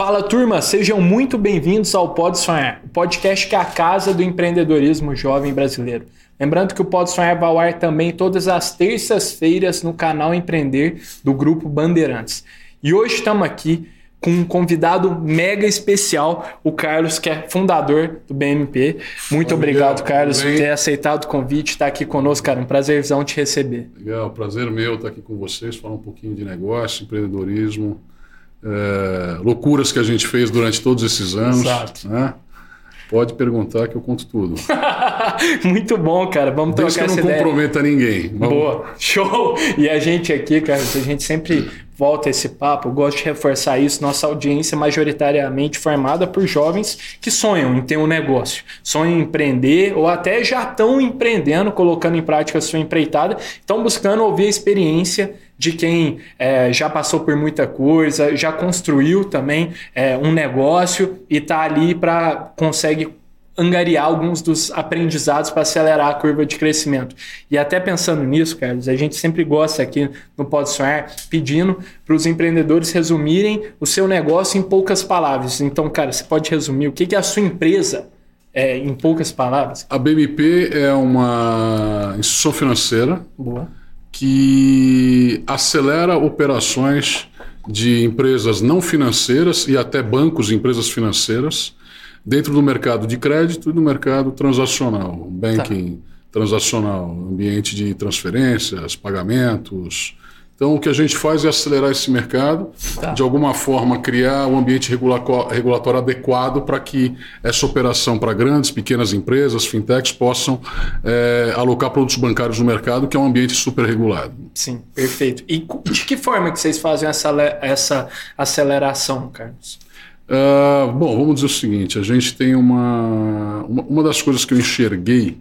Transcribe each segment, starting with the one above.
Fala turma, sejam muito bem-vindos ao Pode Sonhar, o podcast que é a casa do empreendedorismo jovem brasileiro. Lembrando que o Pode Sonhar vai ao ar também todas as terças-feiras no canal Empreender do Grupo Bandeirantes. E hoje estamos aqui com um convidado mega especial, o Carlos, que é fundador do BMP. Muito obrigado, Carlos, por ter aceitado o convite, estar aqui conosco, cara. Um prazerzão te receber. Legal, prazer meu estar aqui com vocês, falar um pouquinho de negócio, empreendedorismo, é, loucuras que a gente fez durante todos esses anos. Exato. Né? Pode perguntar que eu conto tudo. Muito bom, cara. Vamos Desde trocar que não comprometa ninguém. Vamos... Boa, show! E a gente aqui, cara, a gente sempre volta esse papo, eu gosto de reforçar isso. Nossa audiência é majoritariamente formada por jovens que sonham em ter um negócio, sonham em empreender ou até já estão empreendendo, colocando em prática a sua empreitada, estão buscando ouvir a experiência de quem é, já passou por muita coisa, já construiu também é, um negócio e está ali para consegue angariar alguns dos aprendizados para acelerar a curva de crescimento. E até pensando nisso, Carlos, a gente sempre gosta aqui no Pode Sonhar pedindo para os empreendedores resumirem o seu negócio em poucas palavras. Então, cara, você pode resumir o que é a sua empresa é, em poucas palavras? A BMP é uma instituição financeira Boa. Que acelera operações de empresas não financeiras e até bancos e empresas financeiras dentro do mercado de crédito e do mercado transacional, banking tá. transacional, ambiente de transferências, pagamentos. Então, o que a gente faz é acelerar esse mercado, tá. de alguma forma criar um ambiente regulatório adequado para que essa operação para grandes, pequenas empresas, fintechs, possam é, alocar produtos bancários no mercado, que é um ambiente super regulado. Sim, perfeito. E de que forma que vocês fazem essa, essa aceleração, Carlos? Uh, bom, vamos dizer o seguinte: a gente tem uma, uma, uma. das coisas que eu enxerguei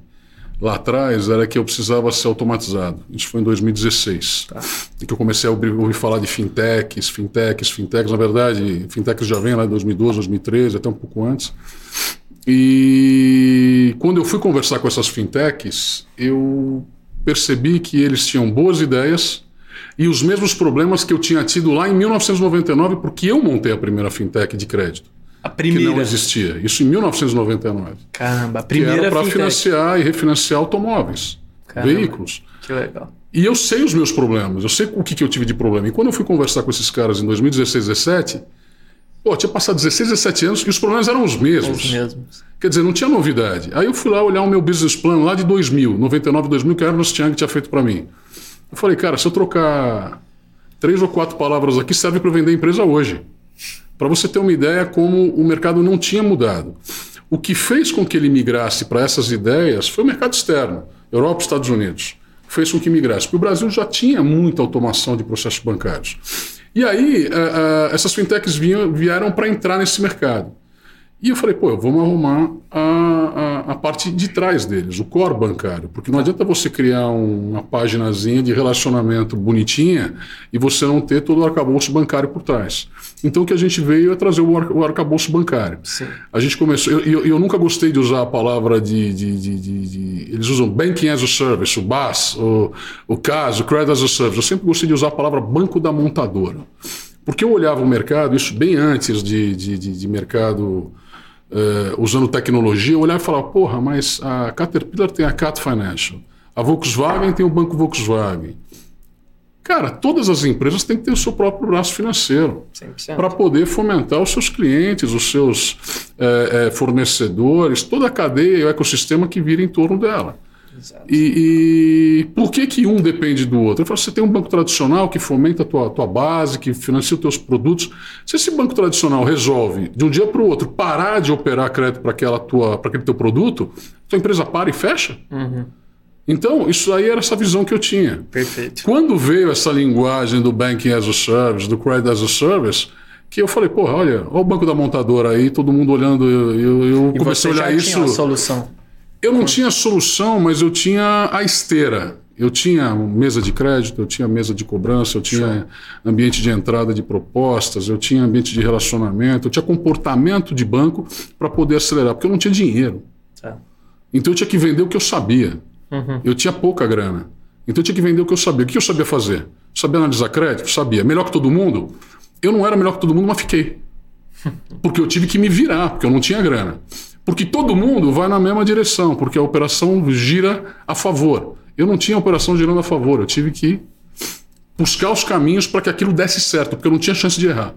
lá atrás era que eu precisava ser automatizado. Isso foi em 2016. Tá. E que eu comecei a ouvir, ouvir, falar de fintechs, fintechs, fintechs. Na verdade, fintechs já vem lá em 2012, 2013, até um pouco antes. E quando eu fui conversar com essas fintechs, eu percebi que eles tinham boas ideias e os mesmos problemas que eu tinha tido lá em 1999, porque eu montei a primeira fintech de crédito. A primeira. Que não existia. Isso em 1999. Caramba, a primeira. Que era para financiar e refinanciar automóveis, Caramba, veículos. Que legal. E eu sei os meus problemas, eu sei o que, que eu tive de problema. E quando eu fui conversar com esses caras em 2016, 2017, pô, tinha passado 16, 17 anos e os problemas eram os mesmos. Os mesmos. Quer dizer, não tinha novidade. Aí eu fui lá olhar o meu business plan lá de 2000, 99, 2000, que a Ernst Young tinha feito para mim. Eu falei, cara, se eu trocar três ou quatro palavras aqui, serve para vender a empresa hoje. Para você ter uma ideia como o mercado não tinha mudado. O que fez com que ele migrasse para essas ideias foi o mercado externo, Europa e Estados Unidos. Fez com que migrasse. Porque o Brasil já tinha muita automação de processos bancários. E aí, uh, uh, essas fintechs vinham, vieram para entrar nesse mercado. E eu falei, pô, vamos arrumar a, a, a, parte de trás deles, o core bancário. Porque não adianta você criar uma paginazinha de relacionamento bonitinha e você não ter todo o arcabouço bancário por trás. Então o que a gente veio é trazer o, ar, o arcabouço bancário. Sim. A gente começou. Eu, eu, eu, nunca gostei de usar a palavra de, de, de, de, Eles usam Banking as a Service, o BAS, o, o CAS, o Credit as a Service. Eu sempre gostei de usar a palavra banco da montadora. Porque eu olhava o mercado, isso bem antes de, de, de, de mercado uh, usando tecnologia, eu olhava e falava, porra, mas a Caterpillar tem a Cat Financial, a Volkswagen tem o banco Volkswagen. Cara, todas as empresas têm que ter o seu próprio braço financeiro para poder fomentar os seus clientes, os seus é, é, fornecedores, toda a cadeia e o ecossistema que vira em torno dela. E, e, por que, que um depende do outro? Eu falo, você tem um banco tradicional que fomenta a tua, tua base, que financia os teus produtos. Se esse banco tradicional resolve, de um dia para o outro, parar de operar crédito para aquele teu produto, tua empresa para e fecha. Uhum. Então, isso aí era essa visão que eu tinha. Perfeito. Quando veio essa linguagem do Banking as a Service, do Credit as a Service, que eu falei, porra, olha, olha o banco da montadora aí, todo mundo olhando, eu, eu, comecei a olhar isso. Tinha uma solução. Eu não tinha solução, mas eu tinha a esteira. Eu tinha mesa de crédito, eu tinha mesa de cobrança, eu tinha ambiente de entrada de propostas, eu tinha ambiente de relacionamento, eu tinha comportamento de banco para poder acelerar, porque eu não tinha dinheiro. É. Então eu tinha que vender o que eu sabia. Uhum. Eu tinha pouca grana. Então eu tinha que vender o que eu sabia. O que eu sabia fazer? Sabia analisar crédito? Sabia. Melhor que todo mundo? Eu não era melhor que todo mundo, mas fiquei. Porque eu tive que me virar, porque eu não tinha grana. Porque todo mundo vai na mesma direção, porque a operação gira a favor. Eu não tinha operação girando a favor, eu tive que buscar os caminhos para que aquilo desse certo, porque eu não tinha chance de errar.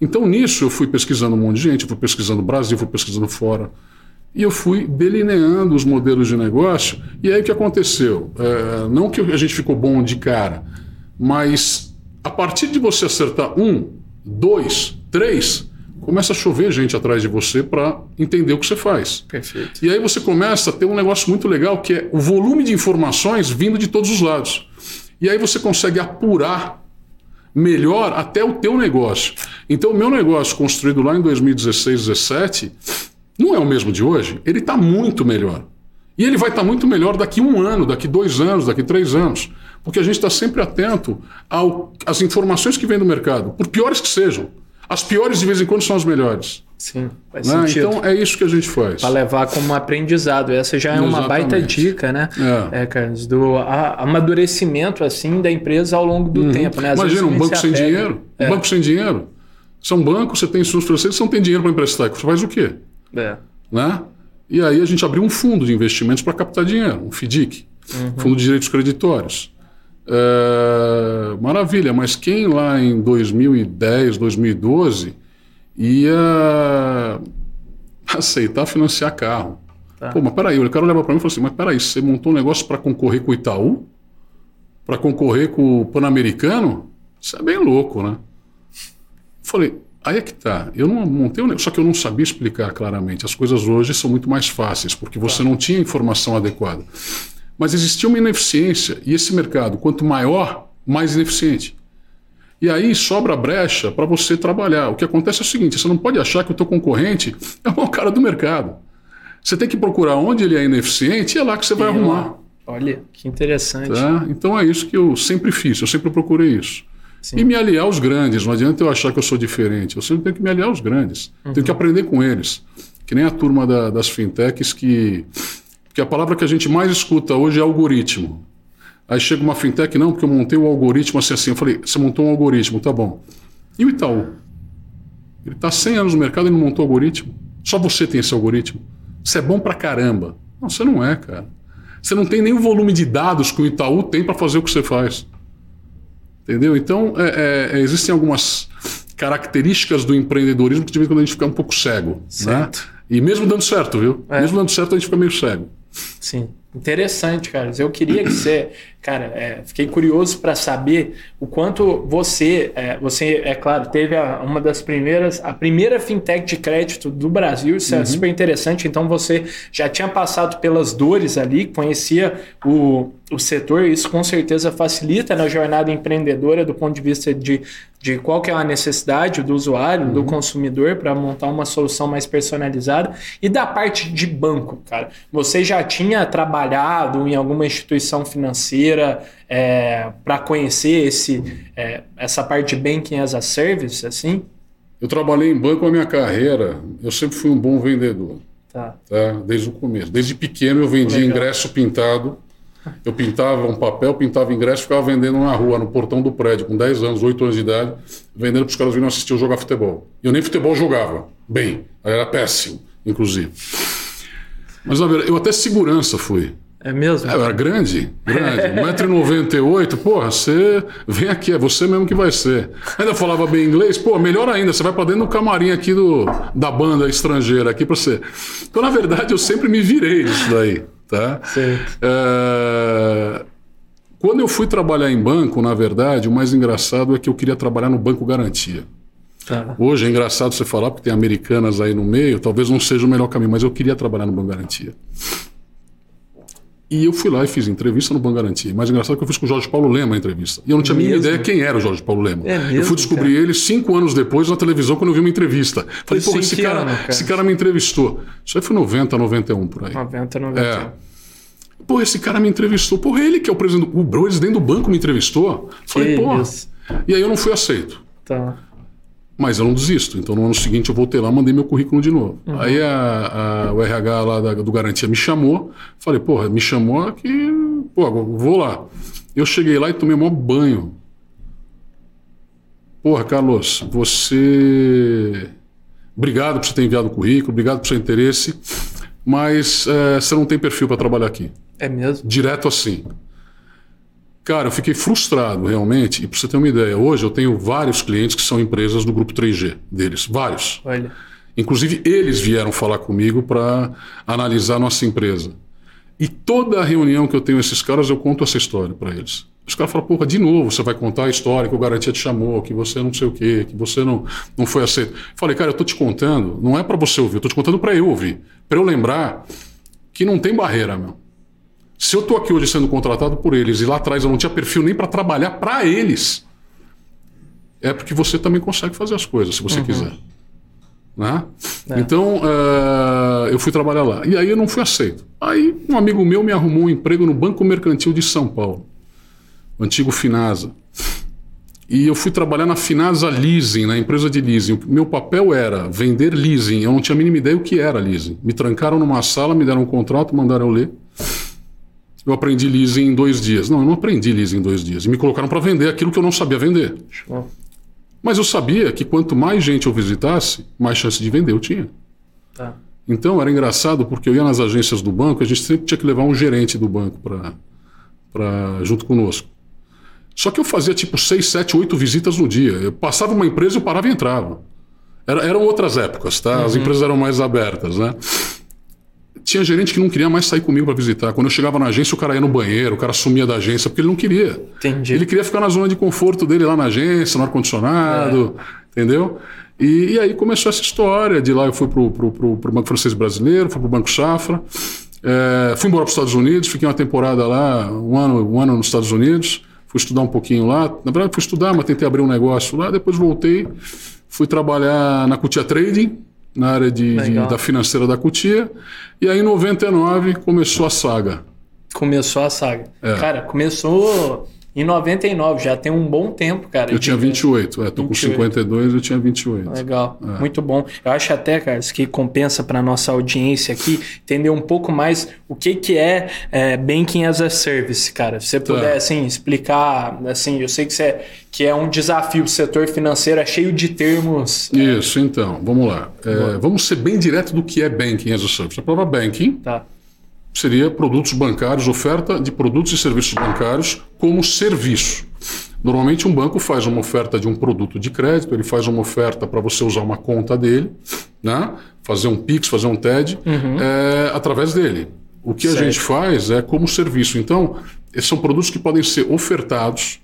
Então nisso eu fui pesquisando um monte de gente, fui pesquisando no Brasil, fui pesquisando fora. E eu fui delineando os modelos de negócio. E aí o que aconteceu? É, não que a gente ficou bom de cara, mas a partir de você acertar um, dois, três, começa a chover gente atrás de você para entender o que você faz. Perfeito. E aí você começa a ter um negócio muito legal que é o volume de informações vindo de todos os lados. E aí você consegue apurar melhor até o teu negócio. Então o meu negócio construído lá em 2016, 2017 não é o mesmo de hoje, ele está muito melhor. E ele vai estar tá muito melhor daqui um ano, daqui dois anos, daqui três anos. Porque a gente está sempre atento às informações que vêm do mercado, por piores que sejam. As piores, de vez em quando, são as melhores. Sim, faz né? sentido. Então é isso que a gente faz. Para levar como aprendizado. Essa já é Exatamente. uma baita dica, né? É. é, Carlos, do amadurecimento assim da empresa ao longo do uhum. tempo. Né? Imagina um banco sem dinheiro. É. Um banco sem dinheiro. São bancos, você tem financeiros, você não tem dinheiro para emprestar. Você faz o quê? É. Né? E aí a gente abriu um fundo de investimentos para captar dinheiro, um FDIC, uhum. Fundo de Direitos Creditórios. É, maravilha, mas quem lá em 2010, 2012 ia aceitar financiar carro? Tá. Pô, mas peraí, o cara leva para mim e falou assim: mas peraí, você montou um negócio para concorrer com o Itaú? Para concorrer com o Pan-Americano? Isso é bem louco, né? Falei, Aí é que tá. Eu não montei um só que eu não sabia explicar claramente. As coisas hoje são muito mais fáceis, porque você tá. não tinha informação adequada. Mas existia uma ineficiência, e esse mercado, quanto maior, mais ineficiente. E aí sobra brecha para você trabalhar. O que acontece é o seguinte: você não pode achar que o teu concorrente é o cara do mercado. Você tem que procurar onde ele é ineficiente e é lá que você vai arrumar. Olha, que interessante. Tá? Então é isso que eu sempre fiz, eu sempre procurei isso. Sim. E me aliar aos grandes. Não adianta eu achar que eu sou diferente. Eu sempre tenho que me aliar aos grandes. Uhum. Tenho que aprender com eles. Que nem a turma da, das fintechs que. Que a palavra que a gente mais escuta hoje é algoritmo. Aí chega uma fintech, não, porque eu montei o um algoritmo assim, assim. Eu falei, você montou um algoritmo, tá bom. E o Itaú? Ele está 100 anos no mercado e não montou algoritmo. Só você tem esse algoritmo. Você é bom pra caramba. Não, você não é, cara. Você não tem nem o volume de dados que o Itaú tem para fazer o que você faz. Entendeu? Então, é, é, existem algumas características do empreendedorismo que de vez em quando a gente fica um pouco cego. Né? Certo. Né? E mesmo dando certo, viu? É. Mesmo dando certo, a gente fica meio cego. Sim. Interessante, cara. Eu queria que você, cara, é, fiquei curioso para saber o quanto você, é, você é claro, teve a, uma das primeiras, a primeira fintech de crédito do Brasil. Isso é uhum. é super interessante. Então você já tinha passado pelas dores ali, conhecia o, o setor. Isso com certeza facilita na jornada empreendedora do ponto de vista de de qual que é a necessidade do usuário, uhum. do consumidor para montar uma solução mais personalizada e da parte de banco, cara. Você já tinha trabalhado em alguma instituição financeira é, para conhecer esse, é, essa parte de banking as a service, assim? Eu trabalhei em banco a minha carreira. Eu sempre fui um bom vendedor. Tá. tá? Desde o começo. Desde pequeno eu vendia Legal. ingresso pintado eu pintava um papel, pintava ingresso, ficava vendendo na rua, no portão do prédio, com 10 anos, 8 anos de idade, vendendo para os caras virem assistir eu jogar futebol. Eu nem futebol jogava. Bem, era péssimo, inclusive. Mas, na verdade, eu até segurança fui. É mesmo? É, era grande, grande. 1,98m, porra, você vem aqui, é você mesmo que vai ser. Ainda falava bem inglês, pô, melhor ainda, você vai para dentro do camarim aqui do, da banda estrangeira aqui para você. Então, na verdade, eu sempre me virei disso daí. Tá? É... Quando eu fui trabalhar em banco, na verdade, o mais engraçado é que eu queria trabalhar no Banco Garantia. Tá. Hoje é engraçado você falar, porque tem americanas aí no meio, talvez não seja o melhor caminho, mas eu queria trabalhar no Banco Garantia. E eu fui lá e fiz entrevista no Banco Garantia. Mais engraçado que eu fiz com o Jorge Paulo Lema a entrevista. E eu não tinha a mínima ideia quem era o Jorge Paulo Lema. É mesmo, eu fui descobrir cara? ele cinco anos depois na televisão quando eu vi uma entrevista. Falei, pô, esse cara, ano, cara, esse cara me entrevistou. Isso aí foi 90, 91 por aí. 90, 91. É. Pô, esse cara me entrevistou. Pô, ele que é o presidente. O presidente do banco me entrevistou. Falei, pô. E aí eu não fui aceito. Tá. Mas eu não desisto. Então no ano seguinte eu voltei lá, mandei meu currículo de novo. Uhum. Aí a, a, o RH lá da, do Garantia me chamou. Falei, porra, me chamou que. Pô, vou lá. Eu cheguei lá e tomei um banho. Porra, Carlos, você Obrigado por você ter enviado o currículo, obrigado por seu interesse, mas é, você não tem perfil para trabalhar aqui. É mesmo? Direto assim. Cara, eu fiquei frustrado realmente, e para você ter uma ideia, hoje eu tenho vários clientes que são empresas do grupo 3G deles, vários. Olha. Inclusive, eles vieram falar comigo para analisar nossa empresa. E toda a reunião que eu tenho com esses caras, eu conto essa história para eles. Os caras falam, porra, de novo, você vai contar a história que o Garantia te chamou, que você não sei o quê, que você não, não foi aceito. Falei, cara, eu tô te contando, não é para você ouvir, eu tô te contando para eu ouvir. Para eu lembrar que não tem barreira, meu. Se eu tô aqui hoje sendo contratado por eles e lá atrás eu não tinha perfil nem para trabalhar para eles, é porque você também consegue fazer as coisas, se você uhum. quiser. Né? É. Então, uh, eu fui trabalhar lá. E aí eu não fui aceito. Aí um amigo meu me arrumou um emprego no Banco Mercantil de São Paulo, antigo Finasa. E eu fui trabalhar na Finasa Leasing, na empresa de leasing. Meu papel era vender leasing. Eu não tinha a mínima ideia o que era leasing. Me trancaram numa sala, me deram um contrato, mandaram eu ler. Eu aprendi leasing em dois dias. Não, eu não aprendi leasing em dois dias. E me colocaram para vender aquilo que eu não sabia vender. Show. Mas eu sabia que quanto mais gente eu visitasse, mais chance de vender eu tinha. Tá. Então era engraçado porque eu ia nas agências do banco, a gente sempre tinha que levar um gerente do banco para junto conosco. Só que eu fazia tipo seis, sete, oito visitas no dia. Eu passava uma empresa, eu parava e entrava. Era, eram outras épocas, tá? As uhum. empresas eram mais abertas, né? Tinha gerente que não queria mais sair comigo para visitar. Quando eu chegava na agência, o cara ia no banheiro, o cara sumia da agência, porque ele não queria. Entendi. Ele queria ficar na zona de conforto dele lá na agência, no ar-condicionado, é. entendeu? E, e, aí começou essa história. De lá eu fui para o Banco Francês Brasileiro, fui para o Banco Safra. É, fui embora para os Estados Unidos, fiquei uma temporada lá, um ano, um ano nos Estados Unidos. Fui estudar um pouquinho lá. Na verdade, fui estudar, mas tentei abrir um negócio lá. Depois voltei, fui trabalhar na Cutia Trading, na área de, de, da financeira da Cutia. E aí, em 99, começou a saga. Começou a saga. É. Cara, começou em 99, já tem um bom tempo, cara. Eu tinha 28, é, tô 28. com 52, eu tinha 28. Legal, é. muito bom. Eu acho até, cara, isso que compensa para nossa audiência aqui entender um pouco mais o que, que é, é Banking as a Service, cara. Se você tá. puder, assim, explicar, assim, eu sei que, você, que é um desafio, o setor financeiro é cheio de termos. É. Isso, então, vamos lá. É, vamos ser bem direto do que é Banking as a Service. A palavra Banking... Tá seria produtos bancários, oferta de produtos e serviços bancários como serviço. Normalmente um banco faz uma oferta de um produto de crédito, ele faz uma oferta para você usar uma conta dele, né? fazer um Pix, fazer um TED, uhum. é, através dele. O que certo. a gente faz é como serviço. Então, esses são produtos que podem ser ofertados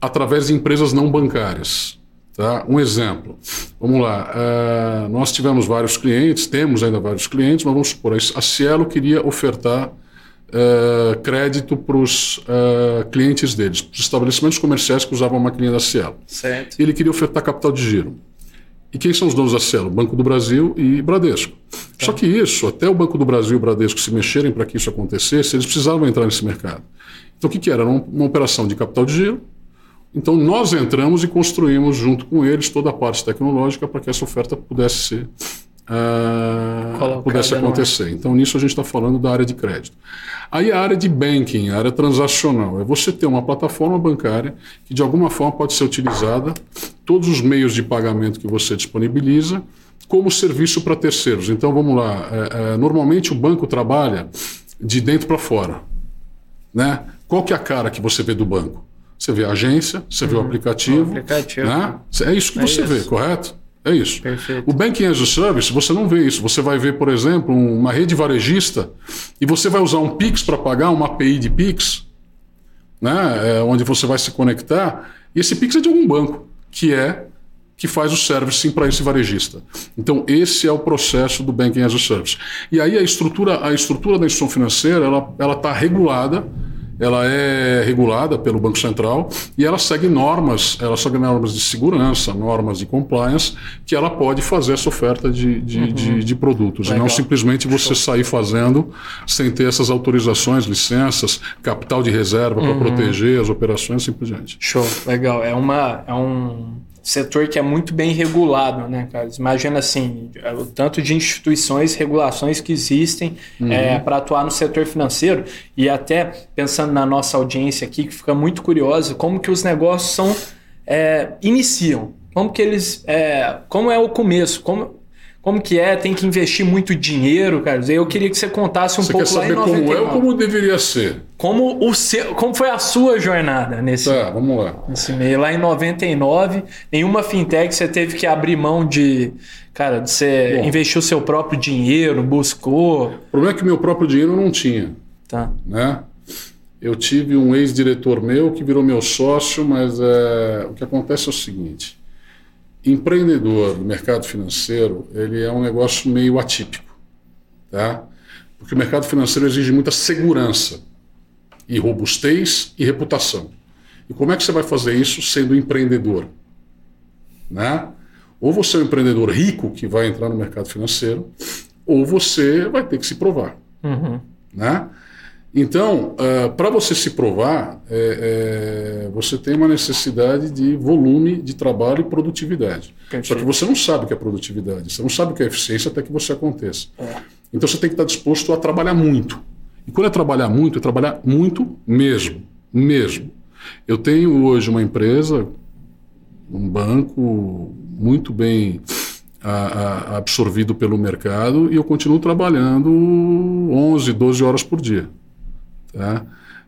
através de empresas não bancárias. Tá? Um exemplo, vamos lá, uh, nós tivemos vários clientes, temos ainda vários clientes, mas vamos supor, a Cielo queria ofertar uh, crédito para os uh, clientes deles, para os estabelecimentos comerciais que usavam a maquininha da Cielo. Certo. Ele queria ofertar capital de giro. E quem são os donos da Cielo? Banco do Brasil e Bradesco. Tá. Só que isso, até o Banco do Brasil e o Bradesco se mexerem para que isso acontecesse, eles precisavam entrar nesse mercado. Então o que, que era? Era uma, uma operação de capital de giro, então, nós entramos e construímos, junto com eles, toda a parte tecnológica para que essa oferta pudesse ser. Uh, pudesse acontecer. Então, nisso a gente está falando da área de crédito. Aí a área de banking, a área transacional, é você ter uma plataforma bancária que de alguma forma pode ser utilizada, todos os meios de pagamento que você disponibiliza, como serviço para terceiros. Então vamos lá, é, é, normalmente o banco trabalha de dentro para fora. Né? Qual que é a cara que você vê do banco? Você vê a agência, você uhum. vê o uhum. aplicativo. O aplicativo. Né? É isso que é você isso. vê, correto? É isso. Perfeito. O Banking as a Service, você não vê isso. Você vai ver, por exemplo, uma rede varejista e você vai usar um Pix para pagar, uma API de Pix, né? É, onde você vai se conectar, e esse Pix é de algum banco, que é que faz o servicing para esse varejista. Então, esse é o processo do Banking as a Service. E aí a estrutura, a estrutura da instituição financeira, ela está regulada ela é regulada pelo Banco Central e ela segue normas, ela segue normas de segurança, normas de compliance, que ela pode fazer essa oferta de, de, uhum. de, de produtos. Legal. E não simplesmente você sair fazendo sem ter essas autorizações, licenças, capital de reserva uhum. para proteger as operações simplesmente. Show, legal. É, uma, é um setor que é muito bem regulado, né, cara? Imagina assim, o tanto de instituições, regulações que existem uhum. é, para atuar no setor financeiro e até pensando na nossa audiência aqui, que fica muito curiosa, como que os negócios são é, iniciam, como que eles, é, como é o começo, como Como que é? Tem que investir muito dinheiro, cara. Eu queria que você contasse um Você pouco quer lá em saber 99. como é ou como deveria ser? Como, o seu, como foi a sua jornada nesse, Tá, vamos lá. nesse meio? Lá em 99, nenhuma fintech você teve que abrir mão de. Cara, de você Bom. investir o seu próprio dinheiro, buscou. O problema é que meu próprio dinheiro eu não tinha. Tá. né? Eu tive um ex-diretor meu que virou meu sócio, mas é, o que acontece é o seguinte: empreendedor do mercado financeiro ele é um negócio meio atípico, tá? Porque o mercado financeiro exige muita segurança e robustez e reputação. E como é que você vai fazer isso sendo empreendedor, né? Ou você é um empreendedor rico que vai entrar no mercado financeiro, ou você vai ter que se provar Uhum. né? Então, para você se provar, é, é, você tem uma necessidade de volume de trabalho e produtividade. Perfeito. Só que você não sabe o que é produtividade, você não sabe o que é eficiência até que você aconteça. Então você tem que estar disposto a trabalhar muito. E quando é trabalhar muito, é trabalhar muito mesmo. Mesmo. Eu tenho hoje uma empresa, um banco muito bem a- a- absorvido pelo mercado e eu continuo trabalhando 11, 12 horas por dia. Tá?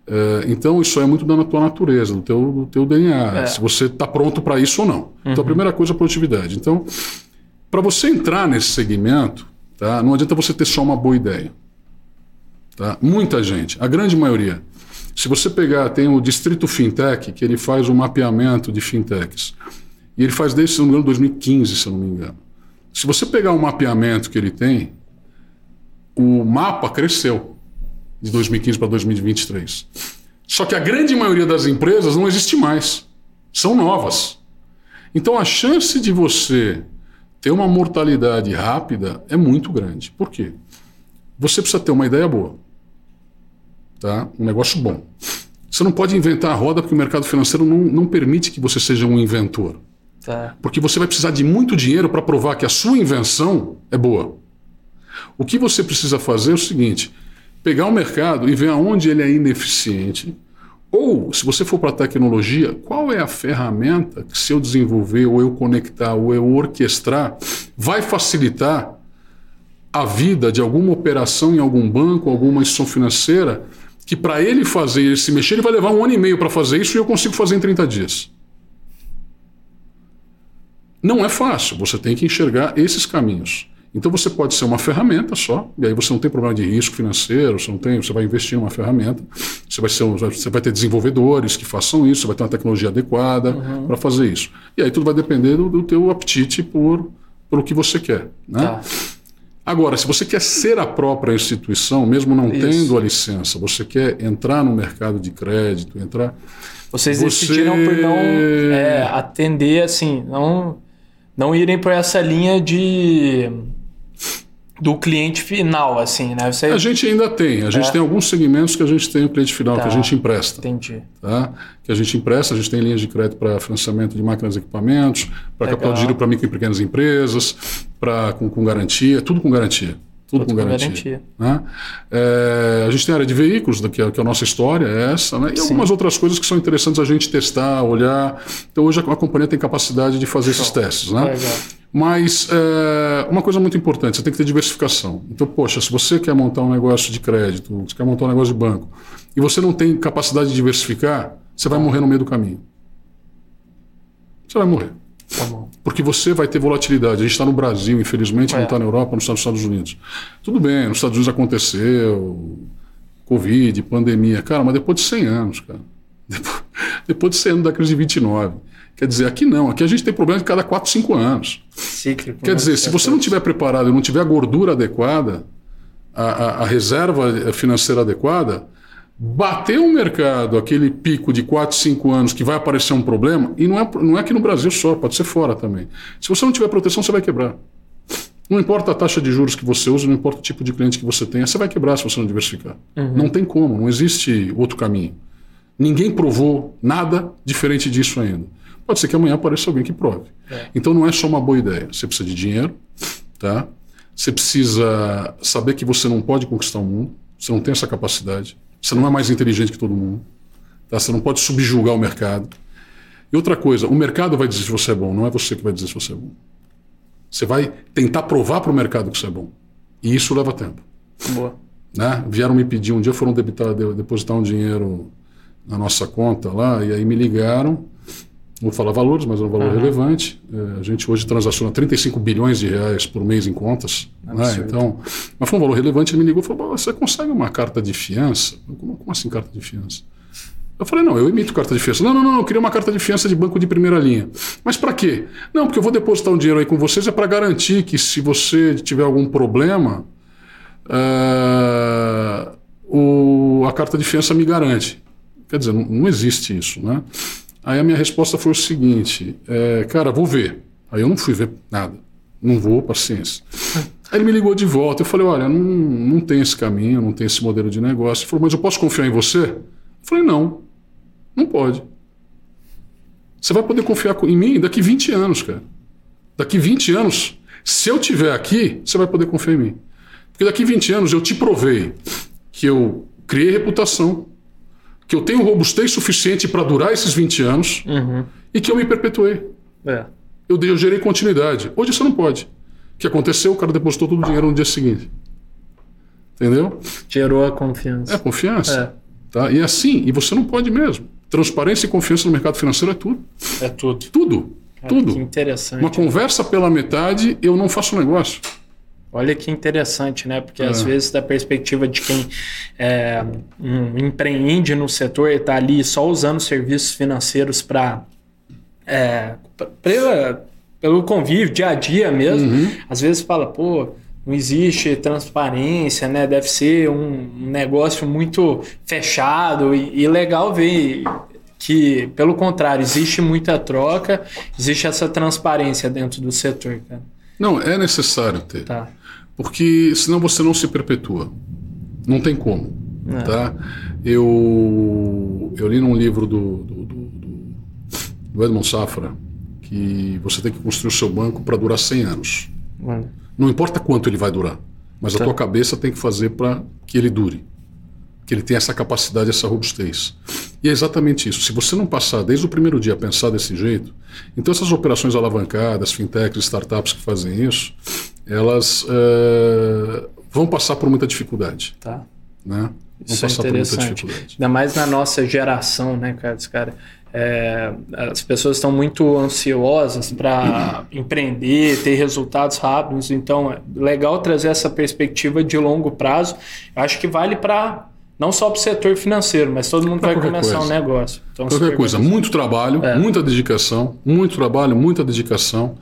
Eh, então, isso é muito da tua natureza, do teu, do teu DNA, É. se você está pronto para isso ou não. Então, a primeira coisa é a produtividade. Então, para você entrar nesse segmento, tá, não adianta você ter só uma boa ideia. Tá? Muita gente, a grande maioria. Se você pegar, tem o Distrito Fintech, que ele faz um mapeamento de fintechs. E ele faz desde, se não me engano, 2015, se não me engano. Se você pegar o mapeamento que ele tem, o mapa cresceu de 2015 para 2023. Só que a grande maioria das empresas não existe mais. São novas. Então a chance de você ter uma mortalidade rápida é muito grande. Por quê? Você precisa ter uma ideia boa. Tá? Um negócio bom. Você não pode inventar a roda porque o mercado financeiro não, não permite que você seja um inventor. Tá. Porque você vai precisar de muito dinheiro para provar que a sua invenção é boa. O que você precisa fazer é o seguinte: pegar o mercado e ver aonde ele é ineficiente. Ou, se você for para a tecnologia, qual é a ferramenta que, se eu desenvolver, ou eu conectar, ou eu orquestrar, vai facilitar a vida de alguma operação em algum banco, alguma instituição financeira, que para ele fazer, ele se mexer, ele vai levar um ano e meio para fazer isso e eu consigo fazer em 30 dias. Não é fácil, você tem que enxergar esses caminhos. Então você pode ser uma ferramenta só, e aí você não tem problema de risco financeiro, você não tem, você vai investir numa ferramenta, você vai, ser, você vai ter desenvolvedores que façam isso, você vai ter uma tecnologia adequada para fazer isso. E aí tudo vai depender do, do teu apetite por pelo que você quer, né? Tá. Agora, se você quer ser a própria instituição, mesmo não Isso. tendo a licença, você quer entrar no mercado de crédito, entrar Vocês Você- decidiram por não é, atender, assim, não, não irem por essa linha de do cliente final, assim, né? Você A gente ainda tem. A gente É. tem alguns segmentos que a gente tem o cliente final, que Tá. a gente empresta. entendi. Tá? Que a gente empresta, a gente tem linhas de crédito para financiamento de máquinas e equipamentos, para capital de giro para micro e pequenas empresas, pra, com, com garantia, tudo com garantia. Tudo, com com garantia. garantia. né? É, a gente tem a área de veículos, que é, que é a nossa história, é essa, né? e Sim. algumas outras coisas que são interessantes a gente testar, olhar. Então hoje a, a companhia tem capacidade de fazer esses testes. Né? Legal. Mas é, uma coisa muito importante, você tem que ter diversificação. Então, poxa, se você quer montar um negócio de crédito, você quer montar um negócio de banco, e você não tem capacidade de diversificar, você vai morrer no meio do caminho. Você vai morrer. Tá bom. Porque você vai ter volatilidade. A gente está no Brasil, infelizmente, não É. está na Europa, não está nos Estados Unidos. Tudo bem, nos Estados Unidos aconteceu, Covid, pandemia. Cara, mas depois de 100 anos, cara. Depois, depois de 100 anos da crise de 29. Quer dizer, aqui não. Aqui a gente tem problema de cada 4, 5 anos. Cíclico. Quer né? dizer, se você não tiver preparado e não tiver a gordura adequada, a, a- a reserva financeira adequada, bater o mercado, aquele pico de 4, 5 anos que vai aparecer um problema, e não é, não é aqui no Brasil só, pode ser fora também. Se você não tiver proteção, você vai quebrar. Não importa a taxa de juros que você usa, não importa o tipo de cliente que você tenha, você vai quebrar se você não diversificar. Não tem como, não existe outro caminho. Ninguém provou nada diferente disso ainda. Pode ser que amanhã apareça alguém que prove. Então não é só uma boa ideia. Você precisa de dinheiro, tá? Você precisa saber que você não pode conquistar o mundo. Você não tem essa capacidade. Você não é mais inteligente que todo mundo. Tá? Você não pode subjugar o mercado. E outra coisa, o mercado vai dizer se você é bom, não é você que vai dizer se você é bom. Você vai tentar provar para o mercado que isso é bom. E isso leva tempo. Boa. Né? Vieram me pedir, um dia foram debitar, depositar um dinheiro na nossa conta lá, e aí me ligaram. Não vou falar valores, mas é um valor uhum. relevante. É, a gente hoje transaciona 35 bilhões de reais por mês em contas. Né? Então, mas foi um valor relevante. Ele me ligou e falou: Você consegue uma carta de fiança? Como, como assim carta de fiança? Eu falei, não, eu emito carta de fiança. Não, não, não, eu queria uma carta de fiança de banco de primeira linha. Mas para quê? Não, porque eu vou depositar um dinheiro aí com vocês é para garantir que se você tiver algum problema, uh, o, a carta de fiança me garante. Quer dizer, não, não, existe isso, né? Aí a minha resposta foi o seguinte, é, cara, vou ver. Aí eu não fui ver nada. Não vou, paciência. Aí ele me ligou de volta. Eu falei, olha, não, não tem esse caminho, não tem esse modelo de negócio. Ele falou, mas eu posso confiar em você? Eu falei, não. Não pode. Você vai poder confiar em mim daqui 20 anos, cara. Daqui 20 anos, se eu tiver aqui, você vai poder confiar em mim. Porque daqui 20 anos eu te provei que eu criei reputação, que eu tenho robustez suficiente para durar esses 20 anos uhum. e que eu me perpetuei. É. Eu, eu gerei continuidade. Hoje você não pode. O que aconteceu? O cara depositou todo o dinheiro no dia seguinte. Entendeu? Gerou a confiança. É, confiança. É. Tá? E é assim, e você não pode mesmo. Transparência e confiança no mercado financeiro é tudo. É tudo. Tudo. Cara, tudo. Que interessante. Uma conversa pela metade, eu não faço negócio. Olha que interessante, né? Porque é. às vezes, da perspectiva de quem é, um, empreende no setor e está ali só usando serviços financeiros para. É, pelo convívio, dia a dia mesmo, uhum. às vezes fala, pô, não existe transparência, né? Deve ser um negócio muito fechado e, e legal ver que, pelo contrário, existe muita troca, existe essa transparência dentro do setor, cara. Não, é necessário ter. Tá. Porque senão você não se perpetua. Não tem como. É. Tá? Eu, eu li num livro do, do, do, do Edmond Safra que você tem que construir o seu banco para durar 100 anos. Não importa quanto ele vai durar, mas tá. a tua cabeça tem que fazer para que ele dure. Que ele tenha essa capacidade, essa robustez. E é exatamente isso. Se você não passar desde o primeiro dia a pensar desse jeito, então essas operações alavancadas, fintechs, startups que fazem isso, elas uh, vão passar por muita dificuldade. Tá. Né? Vão isso é interessante. Ainda mais na nossa geração, né, cara? cara é, as pessoas estão muito ansiosas para empreender, ter resultados rápidos, então é legal trazer essa perspectiva de longo prazo. Eu acho que vale para não só para o setor financeiro, mas todo mundo pra vai começar coisa. um negócio. Então, qualquer coisa, muito trabalho, é. muita dedicação, muito trabalho, muita dedicação.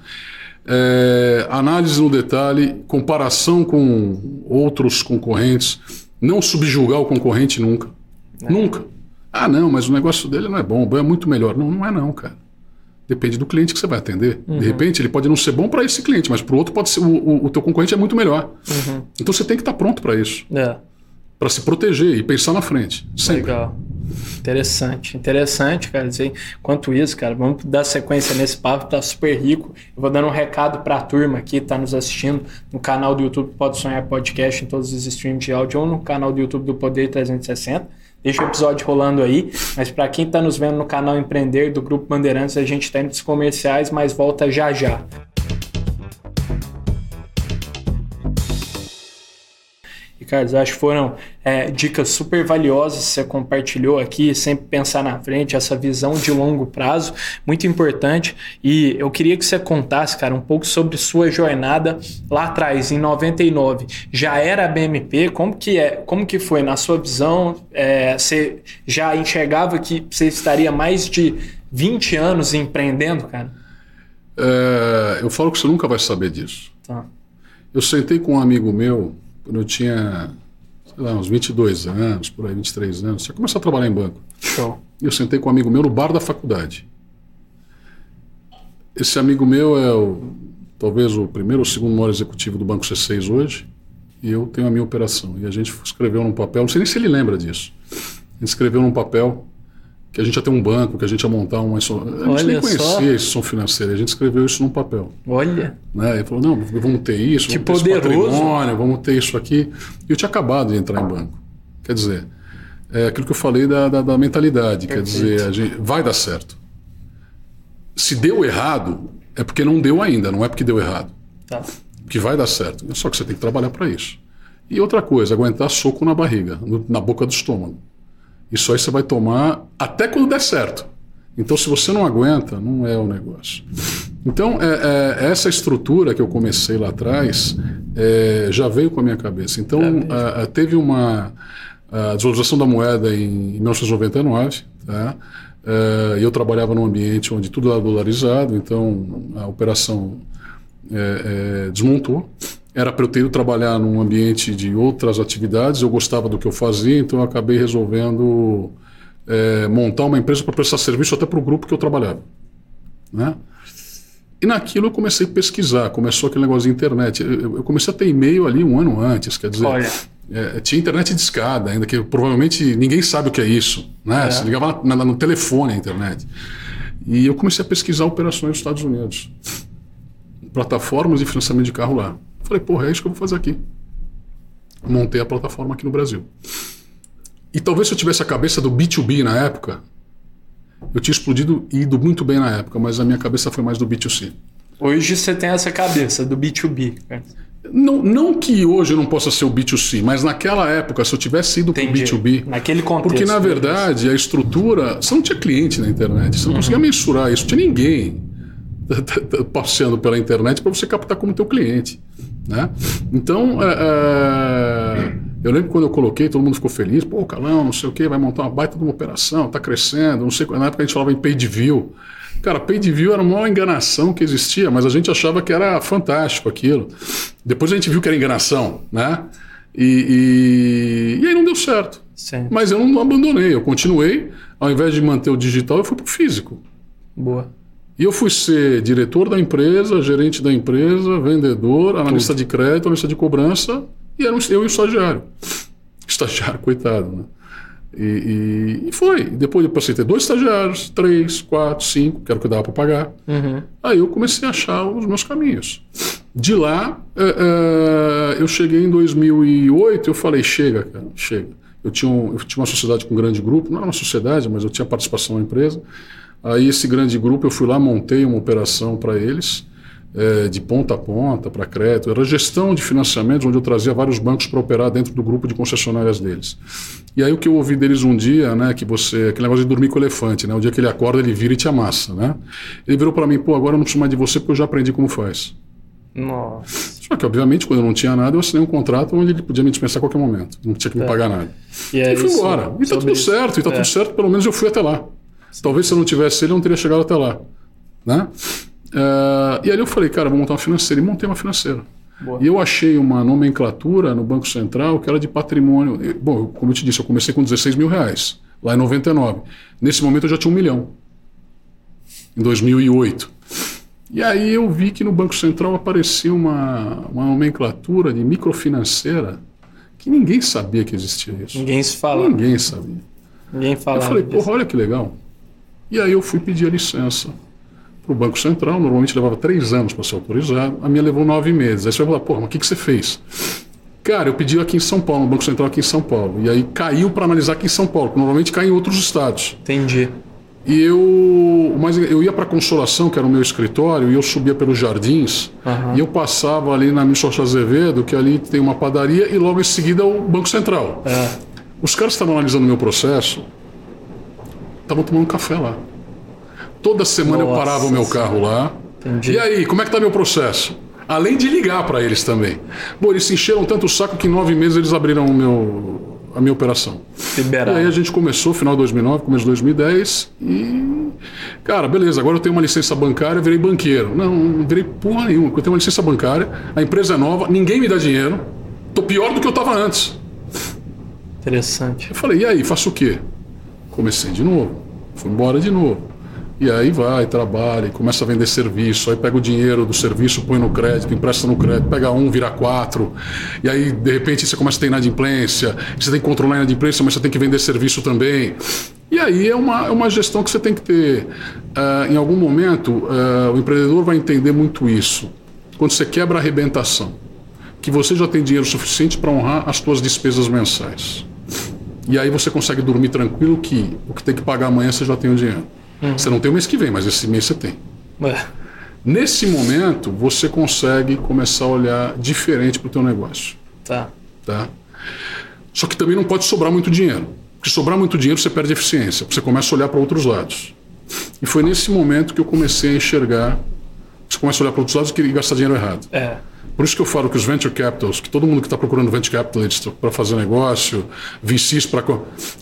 É, análise no detalhe, comparação com outros concorrentes, não subjugar o concorrente nunca. É. Nunca. Ah, não, mas o negócio dele não é bom, é muito melhor. Não, não é não, cara. Depende do cliente que você vai atender. Uhum. De repente, ele pode não ser bom para esse cliente, mas para o outro pode ser. O, o, o, teu concorrente é muito melhor. Uhum. Então você tem que estar tá pronto para isso. É. Para se proteger e pensar na frente. Sempre. Legal. Interessante, interessante, cara. Dizer, quanto isso, cara, vamos dar sequência nesse papo, tá super rico. Eu vou dando um recado para a turma aqui, tá nos assistindo no canal do YouTube Pode Sonhar Podcast, em todos os streams de áudio, ou no canal do YouTube do Poder 360 deixa o episódio rolando aí. Mas para quem está nos vendo no canal Empreender do Grupo Bandeirantes, a gente está indo dos comerciais, mas volta já já. Ricardo, acho que foram é, dicas super valiosas que você compartilhou aqui, sempre pensar na frente, essa visão de longo prazo, muito importante. E eu queria que você contasse, cara, um pouco sobre sua jornada lá atrás, em 99. Já era a BMP? Como que, é, como que foi na sua visão? É, você já enxergava que você estaria mais de 20 anos empreendendo, cara? É, eu falo que você nunca vai saber disso. Tá. Eu sentei com um amigo meu quando eu tinha, sei lá, uns 22 anos, por aí, 23 anos, já começou a trabalhar em banco. Show. E eu sentei com um amigo meu no bar da faculdade. Esse amigo meu é o, talvez o primeiro ou segundo maior executivo do Banco C6 hoje, e eu tenho a minha operação. E a gente escreveu num papel, não sei nem se ele lembra disso, a gente escreveu num papel que a gente ia ter um banco, que a gente ia montar uma. A gente Olha nem conhecia só. a instituição financeira, a gente escreveu isso num papel. Olha. Né? Ele falou: não, vamos ter isso, que vamos ter poderoso. vamos ter isso aqui. E eu tinha acabado de entrar em banco. Quer dizer, é aquilo que eu falei da, da, da mentalidade. Perfeito. Quer dizer, a gente, vai dar certo. Se deu errado, é porque não deu ainda, não é porque deu errado. Tá. Que vai dar certo. Só que você tem que trabalhar para isso. E outra coisa, aguentar soco na barriga, no, na boca do estômago. Isso aí você vai tomar até quando der certo. Então, se você não aguenta, não é o negócio. Então, é, é, essa estrutura que eu comecei lá atrás é, já veio com a minha cabeça. Então, é teve uma a desvalorização da moeda em 1999, tá? É, eu trabalhava num ambiente onde tudo era dolarizado, então a operação é, desmontou era para eu ter ido trabalhar num ambiente de outras atividades, eu gostava do que eu fazia, então eu acabei resolvendo é, montar uma empresa para prestar serviço até para o grupo que eu trabalhava. Né? E naquilo eu comecei a pesquisar, começou aquele negócio de internet. Eu, eu comecei a ter e-mail ali um ano antes, quer dizer. Olha. É, tinha internet de escada, ainda que provavelmente ninguém sabe o que é isso. Né? É. Você ligava na, na, no telefone a internet. E eu comecei a pesquisar operações nos Estados Unidos. Plataformas de financiamento de carro lá. Falei, porra, é isso que eu vou fazer aqui. Montei a plataforma aqui no Brasil. E talvez se eu tivesse a cabeça do B2B na época, eu tinha explodido e ido muito bem na época, mas a minha cabeça foi mais do B2C. Hoje você tem essa cabeça do B2B. Não, não que hoje eu não possa ser o B2C, mas naquela época, se eu tivesse ido para o B2B. Naquele contexto. Porque, na verdade, a estrutura. Você não tinha cliente na internet, você não uhum. conseguia mensurar isso, não tinha ninguém passeando pela internet para você captar como teu cliente. Né? Então, é, é, eu lembro quando eu coloquei, todo mundo ficou feliz. Pô, Calão, não sei o que, vai montar uma baita de uma operação, está crescendo. Não sei, na época a gente falava em paid view. Cara, paid view era a maior enganação que existia, mas a gente achava que era fantástico aquilo. Depois a gente viu que era enganação, né? E, e, e aí não deu certo. Sim. Mas eu não abandonei, eu continuei. Ao invés de manter o digital, eu fui para o físico. Boa. E eu fui ser diretor da empresa, gerente da empresa, vendedor, analista Tudo. de crédito, analista de cobrança, e era um, eu e o estagiário. Estagiário, coitado, né? E, e, e, foi. Depois eu passei a ter dois estagiários, três, quatro, cinco, que era o que dava para pagar. Uhum. Aí eu comecei a achar os meus caminhos. De lá, é, é, eu cheguei em 2008, eu falei, chega, cara, chega. Eu tinha, um, eu tinha uma sociedade com um grande grupo, não era uma sociedade, mas eu tinha participação na empresa. Aí esse grande grupo, eu fui lá, montei uma operação para eles, é, de ponta a ponta, para crédito. Era gestão de financiamentos, onde eu trazia vários bancos para operar dentro do grupo de concessionárias deles. E aí o que eu ouvi deles um dia, né, que você, aquele negócio de dormir com o elefante, né, o dia que ele acorda, ele vira e te amassa, né? Ele virou para mim, pô, agora eu não preciso mais de você porque eu já aprendi como faz. Nossa. Só que, obviamente, quando eu não tinha nada, eu assinei um contrato onde ele podia me dispensar a qualquer momento. Não tinha que me é. pagar nada. E, é e fui embora. E tá tudo isso. certo, e tá é. tudo certo, pelo menos eu fui até lá. Talvez se eu não tivesse ele, eu não teria chegado até lá. Né? Uh, e aí eu falei, cara, vou montar uma financeira. E montei uma financeira. Boa. E eu achei uma nomenclatura no Banco Central que era de patrimônio. Bom, como eu te disse, eu comecei com 16 mil reais, lá em 99. Nesse momento eu já tinha um milhão, em 2008. E aí eu vi que no Banco Central aparecia uma, uma nomenclatura de microfinanceira que ninguém sabia que existia isso. Ninguém se fala. Ninguém sabia. Ninguém falava. Eu falei, porra, olha que legal. E aí eu fui pedir a licença para o Banco Central, normalmente levava três anos para ser autorizado, a minha levou nove meses. Aí você vai falar, porra, mas o que, que você fez? Cara, eu pedi aqui em São Paulo, no Banco Central aqui em São Paulo. E aí caiu para analisar aqui em São Paulo, que normalmente cai em outros estados. Entendi. E eu, mas eu ia para Consolação, que era o meu escritório, e eu subia pelos jardins, uhum. e eu passava ali na Michel Azevedo, que ali tem uma padaria, e logo em seguida o Banco Central. É. Os caras estavam analisando o meu processo, estavam tomando café lá. Toda semana Nossa, eu parava o meu carro lá. Entendi. E aí, como é que está meu processo? Além de ligar para eles também. Bom, eles se encheram tanto o saco que em nove meses eles abriram meu, a minha operação. Liberaram. E aí a gente começou, final de 2009, começo de 2010, e. Cara, beleza, agora eu tenho uma licença bancária, virei banqueiro. Não, não virei porra nenhuma, eu tenho uma licença bancária, a empresa é nova, ninguém me dá dinheiro, tô pior do que eu estava antes. Interessante. Eu falei, e aí, faço o quê? Comecei de novo, fui embora de novo. E aí vai, trabalha, começa a vender serviço, aí pega o dinheiro do serviço, põe no crédito, empresta no crédito, pega um, vira quatro, e aí de repente você começa a ter inadimplência, você tem que controlar a inadimplência, mas você tem que vender serviço também. E aí é uma, é uma gestão que você tem que ter. Uh, em algum momento, uh, o empreendedor vai entender muito isso. Quando você quebra a arrebentação, que você já tem dinheiro suficiente para honrar as suas despesas mensais. E aí você consegue dormir tranquilo que o que tem que pagar amanhã você já tem o dinheiro. Uhum. Você não tem o mês que vem, mas esse mês você tem. É. Nesse momento, você consegue começar a olhar diferente para o teu negócio. Tá. Tá? Só que também não pode sobrar muito dinheiro. Porque sobrar muito dinheiro, você perde eficiência. Você começa a olhar para outros lados. E foi nesse momento que eu comecei a enxergar. Você começa a olhar para outros lados e gastar dinheiro errado. É. Por isso que eu falo que os venture capitals, que todo mundo que está procurando venture capitalists para fazer negócio, VCs para.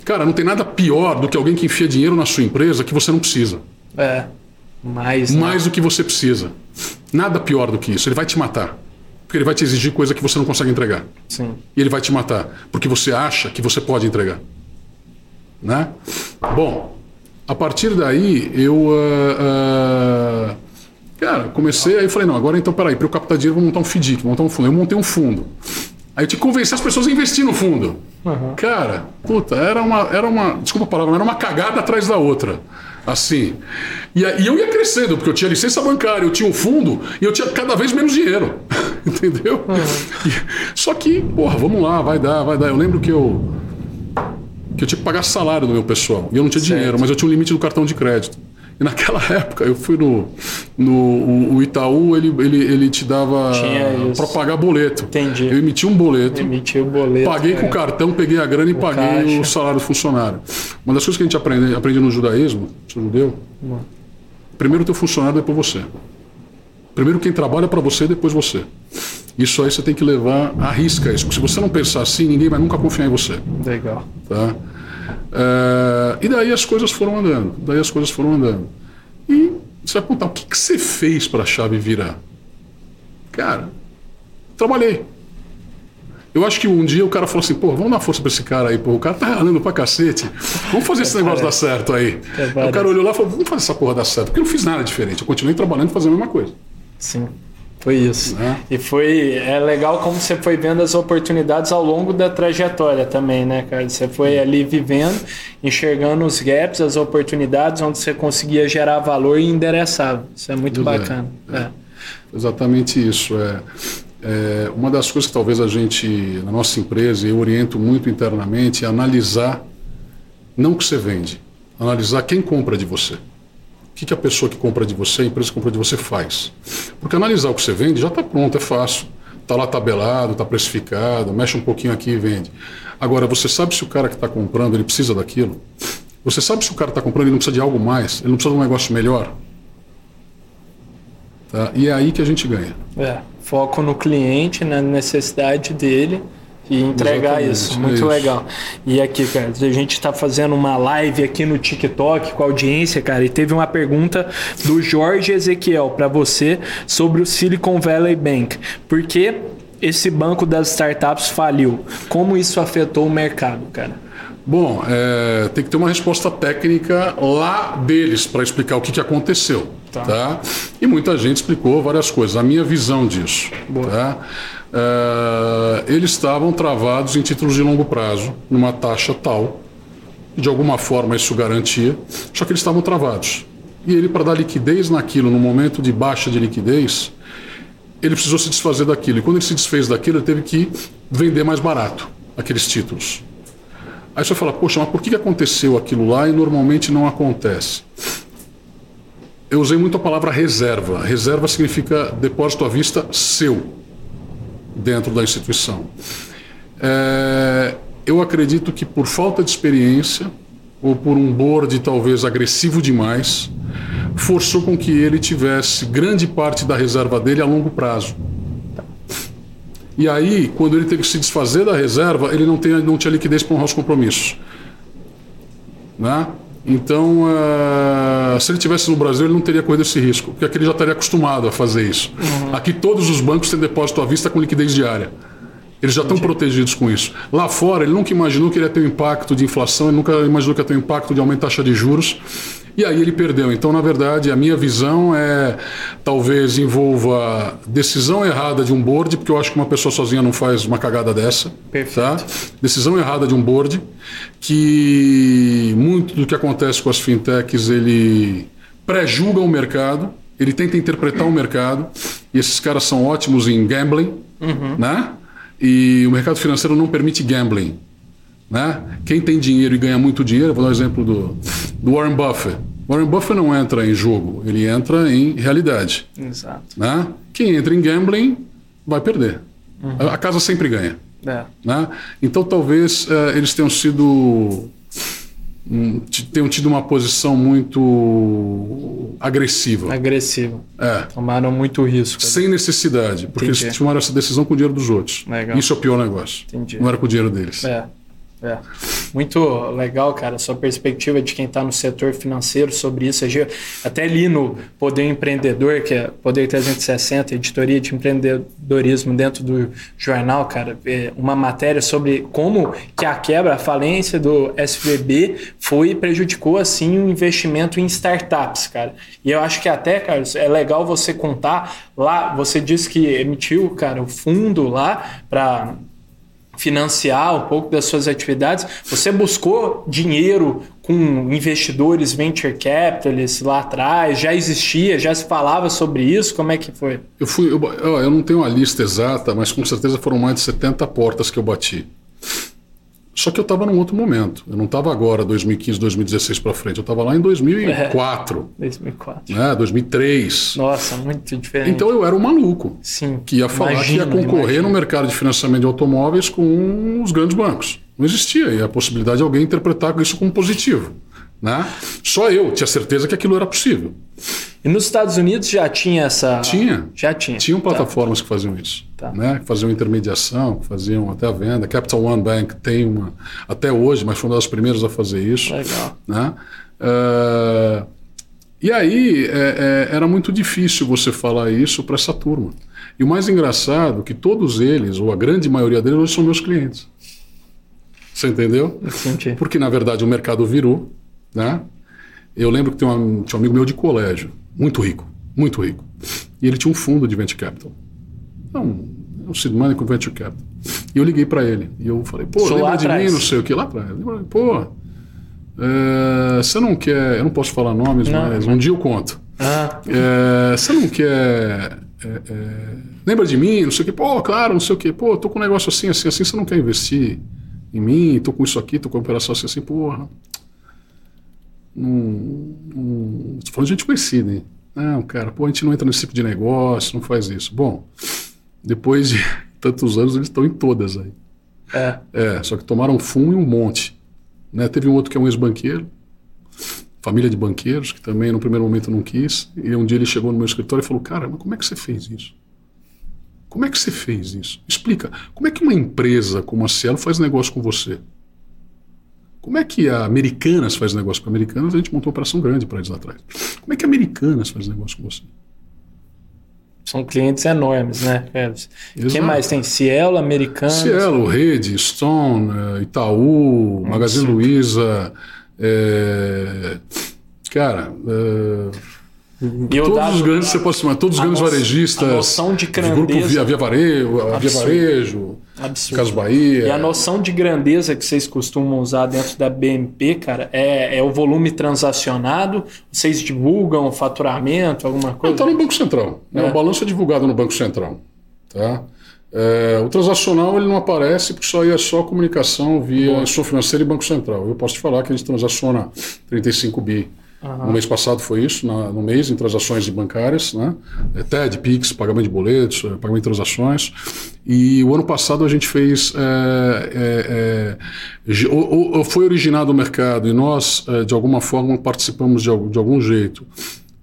Cara, não tem nada pior do que alguém que enfia dinheiro na sua empresa que você não precisa. É. Mais. né? Mais do que você precisa. Nada pior do que isso. Ele vai te matar. Porque ele vai te exigir coisa que você não consegue entregar. Sim. E ele vai te matar. Porque você acha que você pode entregar. Né? Bom, a partir daí eu. ah, ah, cara, comecei, aí falei, não, agora então, peraí, para eu captar dinheiro, vou montar um FDIC, vou montar um fundo. Eu montei um fundo. Aí eu tinha que convencer as pessoas a investir no fundo. Cara, puta, era uma, era uma. Desculpa a palavra, era uma cagada atrás da outra. Assim. E, aí eu ia crescendo, porque eu tinha licença bancária, eu tinha um fundo e eu tinha cada vez menos dinheiro. Entendeu? E- só que, porra, vamos lá, vai dar, vai dar. Eu lembro que eu. que eu tinha que pagar salário do meu pessoal. E eu não tinha Certo. dinheiro, mas eu tinha um limite do cartão de crédito. E naquela época eu fui no. no o, o Itaú, ele, ele, ele te dava para pagar boleto. Entendi. Eu emiti um boleto. Emitiu o boleto. Paguei é. com o cartão, peguei a grana e paguei caixa. o salário do funcionário. Uma das coisas que a gente aprende, aprende no judaísmo, sou judeu, primeiro o teu funcionário, depois você. Primeiro quem trabalha para você, depois você. Isso aí você tem que levar à risca isso. Porque se você não pensar assim, ninguém vai nunca confiar em você. Legal. Tá? É, e daí as coisas foram andando. Daí as coisas foram andando. E você vai perguntar, o que, que você fez para a chave virar? Cara, trabalhei. Eu acho que um dia o cara falou assim, pô, vamos dar força pra esse cara aí, pô, o cara tá ralando pra cacete. Vamos fazer esse negócio dar certo aí. É, o cara olhou lá e falou, vamos fazer essa porra dar certo. Porque eu não fiz nada diferente, eu continuei trabalhando e fazendo a mesma coisa. Sim. Foi isso. Né? E foi é legal como você foi vendo as oportunidades ao longo da trajetória também, né, cara? Você foi ali vivendo, enxergando os gaps, as oportunidades onde você conseguia gerar valor e endereçava. Isso é muito é, bacana. é. É. Exatamente isso. É, é, uma das coisas que talvez a gente, na nossa empresa, eu oriento muito internamente, é analisar, não o que você vende, analisar quem compra de você. O que, que a pessoa que compra de você, a empresa que compra de você faz. Porque analisar o que você vende já está pronto, é fácil. Está lá tabelado, está precificado, mexe um pouquinho aqui e vende. Agora, você sabe se o cara que está comprando, ele precisa daquilo? Você sabe se o cara está comprando, ele não precisa de algo mais? Ele não precisa de um negócio melhor? Tá? E é aí que a gente ganha. É, foco no cliente, na necessidade dele e entregar Exatamente, isso. é Muito isso. legal. E aqui, cara, a gente está fazendo uma live aqui no TikTok com a audiência, cara, e teve uma pergunta do Jorge Ezequiel para você sobre o Silicon Valley Bank. Por que esse banco das startups faliu? Como isso afetou o mercado, cara? Bom, é, tem que ter uma resposta técnica lá deles para explicar o que, que aconteceu. Tá. Tá. E muita gente explicou várias coisas. A minha visão disso. Boa. Tá? É, eles estavam travados em títulos de longo prazo, numa taxa tal, de alguma forma isso garantia, só que eles estavam travados. E ele, para dar liquidez naquilo, no momento de baixa de liquidez, ele precisou se desfazer daquilo. E quando ele se desfez daquilo, ele teve que vender mais barato aqueles títulos. Aí você fala, poxa, mas por que aconteceu aquilo lá e normalmente não acontece? Eu usei muito a palavra reserva. Reserva significa depósito à vista seu, dentro da instituição. É, eu acredito que por falta de experiência, ou por um board talvez agressivo demais, forçou com que ele tivesse grande parte da reserva dele a longo prazo. E aí, quando ele teve que se desfazer da reserva, ele não, tem, não tinha liquidez para honrar os compromissos. Né? Então, eh, se ele tivesse no Brasil, ele não teria corrido esse risco, porque aqui ele já estaria acostumado a fazer isso. Aqui todos os bancos têm depósito à vista com liquidez diária. Eles já estão protegidos com isso. Lá fora, ele nunca imaginou que ele ia ter um impacto de inflação, ele nunca imaginou que ia ter um impacto de aumento da taxa de juros. E aí ele perdeu. Então, na verdade, a minha visão é talvez envolva decisão errada de um board, porque eu acho que uma pessoa sozinha não faz uma cagada dessa. Perfeito. Tá? Decisão errada de um board, que muito do que acontece com as fintechs, ele pré-julga o mercado, ele tenta interpretar o mercado, e esses caras são ótimos em gambling, né? E o mercado financeiro não permite gambling. Né? Quem tem dinheiro e ganha muito dinheiro, vou dar um exemplo do, do Warren Buffett. Warren Buffett não entra em jogo, ele entra em realidade. Exato. Né? Quem entra em gambling vai perder. Uhum. A casa sempre ganha. É. Né? Então talvez uh, eles tenham sido um, tenham tido uma posição muito agressiva. Agressiva. É. Tomaram muito risco. Sem necessidade, porque Entendi. eles tomaram essa decisão com o dinheiro dos outros. Legal. Isso é o pior negócio. Entendi. Não era com o dinheiro deles. É. É. Muito legal, cara, sua perspectiva de quem está no setor financeiro sobre isso. Até li no Poder Empreendedor, que é Poder 360, editoria de empreendedorismo dentro do jornal, cara, é uma matéria sobre como que a quebra, a falência do SVB foi prejudicou assim o investimento em startups, cara. E eu acho que até, cara, é legal você contar lá, você disse que emitiu, cara, o fundo lá para financiar um pouco das suas atividades, você buscou dinheiro com investidores venture capitalists lá atrás? Já existia, já se falava sobre isso? Como é que foi? Eu fui, eu, eu não tenho uma lista exata, mas com certeza foram mais de 70 portas que eu bati. Só que eu estava num outro momento. Eu não estava agora, 2015, 2016 para frente. Eu estava lá em 2004. É, 2004. Né, 2003. Nossa, muito diferente. Então eu era um maluco. Sim. Que ia falar imagino, que ia concorrer imagino. no mercado de financiamento de automóveis com os grandes bancos. Não existia. E a possibilidade de alguém interpretar isso como positivo. Né? Só eu tinha certeza que aquilo era possível. E nos Estados Unidos já tinha essa. Tinha. Já tinha. Tinham tá. plataformas tá. que faziam isso. Tá. Né? Que faziam intermediação, que faziam até a venda. Capital One Bank tem uma. Até hoje, mas foi uma das primeiras a fazer isso. Legal. Né? Uh, e aí é, é, era muito difícil você falar isso para essa turma. E o mais engraçado é que todos eles, ou a grande maioria deles, hoje são meus clientes. Você entendeu? Entendi. Porque na verdade o mercado virou. Né? Eu lembro que tem um, tinha um amigo meu de colégio muito rico, muito rico. E ele tinha um fundo de venture capital. Não, um seed money com venture capital. E eu liguei para ele. E eu falei, pô, Sou lembra de atrás. mim, não sei o que, lá atrás. Pô, é, você não quer. Eu não posso falar nomes, não, mas um dia eu conto. Ah. É, você não quer. É, lembra de mim, não sei o que. Pô, claro, não sei o que. Pô, tô com um negócio assim, assim, assim. Você não quer investir em mim? Tô com isso aqui, tô com a operação assim, assim. Porra num, falando de gente conhecida, hein? Não, cara, pô, a gente não entra nesse tipo de negócio, não faz isso. Bom, depois de tantos anos, eles estão em todas aí. É. É, só que tomaram fumo e um monte. Né? Teve um outro que é um ex-banqueiro, família de banqueiros, que também no primeiro momento não quis. E um dia ele chegou no meu escritório e falou: Cara, mas como é que você fez isso? Como é que você fez isso? Explica. Como é que uma empresa como a Cielo faz negócio com você? Como é que a Americanas faz negócio com a Americanas? A gente montou uma operação grande para eles lá atrás. Como é que a Americanas faz negócio com você? São clientes enormes, né, Elvis? Quem mais tem? Cielo, Americanas? Cielo, Rede, Stone, eh, Itaú, Magazine Luiza. É... Cara. É... todos dado, os grandes, você pode chamar, todos os grandes varejistas. A noção de grandeza. De grupo Via, Via Varejo, Via Varejo Absurdo. Caso Bahia. E a noção de grandeza que vocês costumam usar dentro da BMP, cara, é, é o volume transacionado? Vocês divulgam o faturamento, alguma coisa? Está no Banco Central. Né? É. O balanço é divulgado no Banco Central. Tá? É, o transacional ele não aparece porque só é só comunicação via Instituição Financeira e Banco Central. Eu posso te falar que a gente transaciona 35 bi Uhum. No mês passado foi isso, na, no mês, em transações bancárias, né? É, TED, PIX, pagamento de boletos, é, pagamento de transações. E o ano passado a gente fez. É, é, é foi originado o mercado e nós, de alguma forma, participamos de, de algum jeito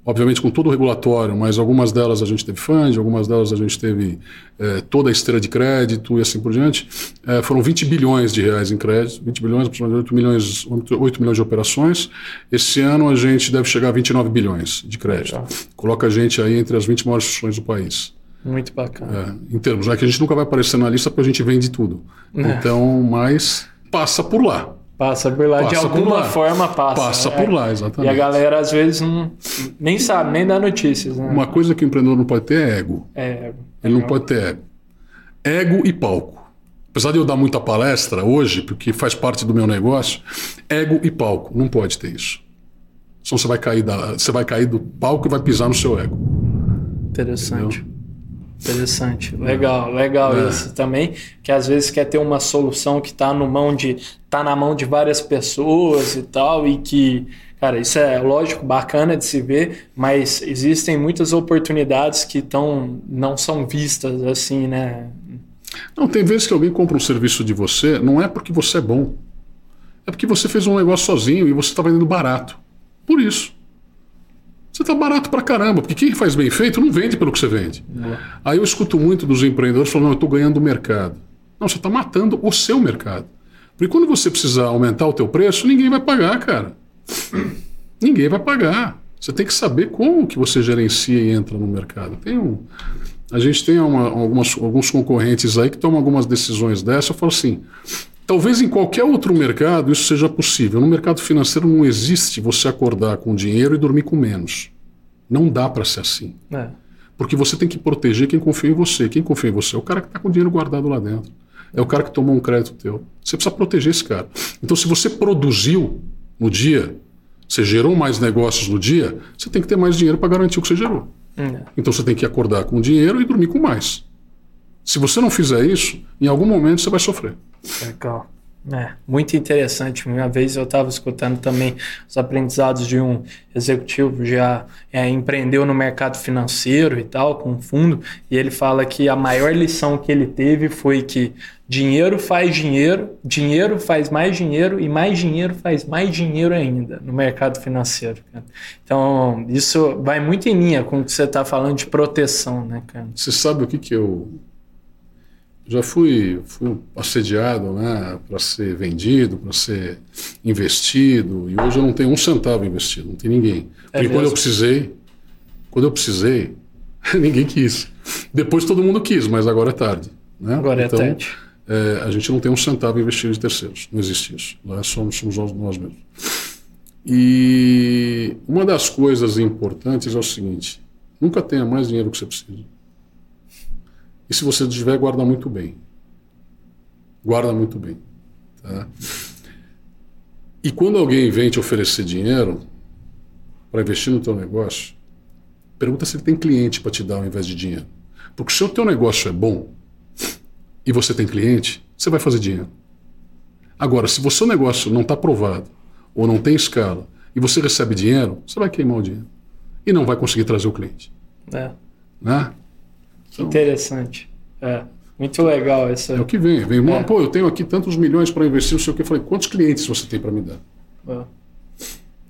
obviamente com todo o regulatório, mas algumas delas a gente teve fund, algumas delas a gente teve é, toda a esteira de crédito e assim por diante. É, foram 20 bilhões de reais em crédito, 20 bilhões, aproximadamente 8 milhões, 8 milhões de operações. Esse ano a gente deve chegar a 29 bilhões de crédito. Legal. Coloca a gente aí entre as 20 maiores instituições do país. Muito bacana. É, em termos, é que a gente nunca vai aparecer na lista porque a gente vende tudo. É. Então, mas passa por lá. Passa por lá, passa de alguma forma passa. Passa é. por lá, exatamente. E a galera às vezes não, nem sabe, nem dá notícias. Né? Uma coisa que o empreendedor não pode ter é ego. É ego. Ele não pode ter ego. Ego e palco. Apesar de eu dar muita palestra hoje, porque faz parte do meu negócio, ego e palco. Não pode ter isso. Senão você vai cair, da, você vai cair do palco e vai pisar no seu ego. Interessante. Entendeu? Interessante, legal, legal é. isso também, que às vezes quer ter uma solução que está no mão de tá na mão de várias pessoas e tal e que Cara, isso é lógico, bacana de se ver, mas existem muitas oportunidades que tão, não são vistas assim, né? Não, tem vezes que alguém compra um serviço de você, não é porque você é bom, é porque você fez um negócio sozinho e você está vendendo barato. Por isso. Você está barato pra caramba, porque quem faz bem feito não vende pelo que você vende. É. Aí eu escuto muito dos empreendedores falando, não, eu estou ganhando o mercado. Não, você está matando o seu mercado. Porque quando você precisar aumentar o teu preço, ninguém vai pagar, cara. Ninguém vai pagar. Você tem que saber como que você gerencia e entra no mercado. Tem um, a gente tem uma, algumas, alguns concorrentes aí que tomam algumas decisões dessa. Eu falo assim, talvez em qualquer outro mercado isso seja possível. No mercado financeiro não existe você acordar com dinheiro e dormir com menos. Não dá para ser assim. É. Porque você tem que proteger quem confia em você. Quem confia em você é o cara que está com o dinheiro guardado lá dentro. É o cara que tomou um crédito teu. Você precisa proteger esse cara. Então, se você produziu no dia, você gerou mais negócios no dia, você tem que ter mais dinheiro para garantir o que você gerou. Hum. Então você tem que acordar com dinheiro e dormir com mais. Se você não fizer isso, em algum momento você vai sofrer. Legal. É, muito interessante. Uma vez eu estava escutando também os aprendizados de um executivo já é, empreendeu no mercado financeiro e tal, com um fundo, e ele fala que a maior lição que ele teve foi que dinheiro faz dinheiro, dinheiro faz mais dinheiro e mais dinheiro faz mais dinheiro ainda no mercado financeiro. Cara. Então, isso vai muito em linha com o que você está falando de proteção, né, cara? Você sabe o que, que eu já fui, fui assediado né, para ser vendido, para ser investido, e hoje eu não tenho um centavo investido, não tem ninguém. É Porque quando eu precisei, quando eu precisei, ninguém quis. Depois todo mundo quis, mas agora é tarde. Né? Agora é então, é tarde. É, a gente não tem um centavo investido de terceiros, não existe isso. Nós somos, somos nós mesmos. E uma das coisas importantes é o seguinte: nunca tenha mais dinheiro que você precisa. E se você tiver, guarda muito bem. Guarda muito bem. Tá? E quando alguém vem te oferecer dinheiro para investir no teu negócio, pergunta se ele tem cliente para te dar ao invés de dinheiro. Porque se o teu negócio é bom e você tem cliente, você vai fazer dinheiro. Agora, se o seu negócio não está provado ou não tem escala e você recebe dinheiro, você vai queimar o dinheiro e não vai conseguir trazer o cliente. É. Né? Então, Interessante. É. Muito legal isso. É o que vem. Vem, é. pô, eu tenho aqui tantos milhões para investir, não sei o que. Eu falei, quantos clientes você tem para me dar? É.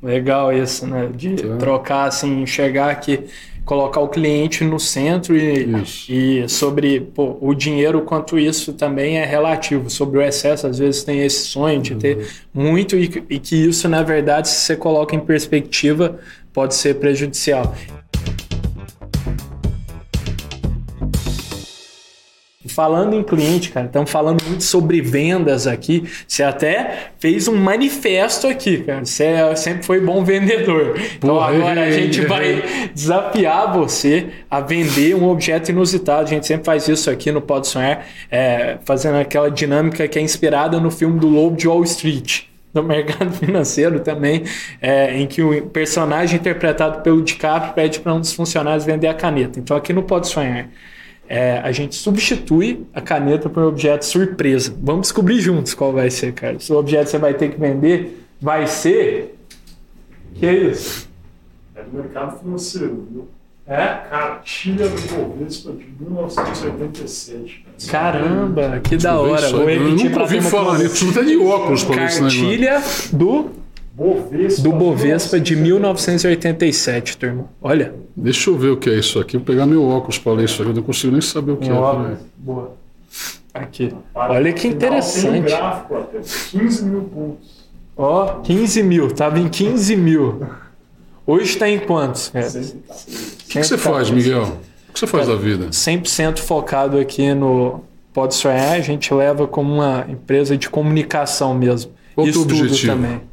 Legal isso, né? De tá. trocar, assim, enxergar que colocar o cliente no centro e, e sobre pô, o dinheiro, quanto isso também é relativo. Sobre o excesso, às vezes tem esse sonho de ter uhum. muito e, e que isso, na verdade, se você coloca em perspectiva, pode ser prejudicial. Falando em cliente, cara, estamos falando muito sobre vendas aqui. Você até fez um manifesto aqui, cara. Você é, sempre foi bom vendedor. Então Porra, agora a gente vai desafiar você a vender um objeto inusitado. A gente sempre faz isso aqui no Pode Sonhar, é, fazendo aquela dinâmica que é inspirada no filme do Lobo de Wall Street no mercado financeiro também, é, em que o personagem interpretado pelo DiCaprio pede para um dos funcionários vender a caneta. Então aqui no Pode Sonhar é, a gente substitui a caneta por um objeto surpresa. Vamos descobrir juntos qual vai ser, cara. Se o objeto você vai ter que vender vai ser. Que é isso? É do mercado financeiro, viu? É? Cartilha do Bovespa de 1987. Caramba, que da hora. Eu nunca ouvi falar nisso. Você tá de óculos para isso, Cartilha do Bovespa, do Bovespa de 1987, turma. Olha. Deixa eu ver o que é isso aqui. Vou pegar meu óculos para ler isso aqui. Eu não consigo nem saber o que meu é. Óculos. Boa. Aqui. Olha que interessante. Tem um gráfico até 15 mil pontos. Ó, 15 mil. Tava em 15 mil. Hoje está em quantos? O que, que você faz, Miguel? O que você faz da vida? 100% focado aqui no Pode Sonhar. A gente leva como uma empresa de comunicação mesmo. Qual o objetivo? também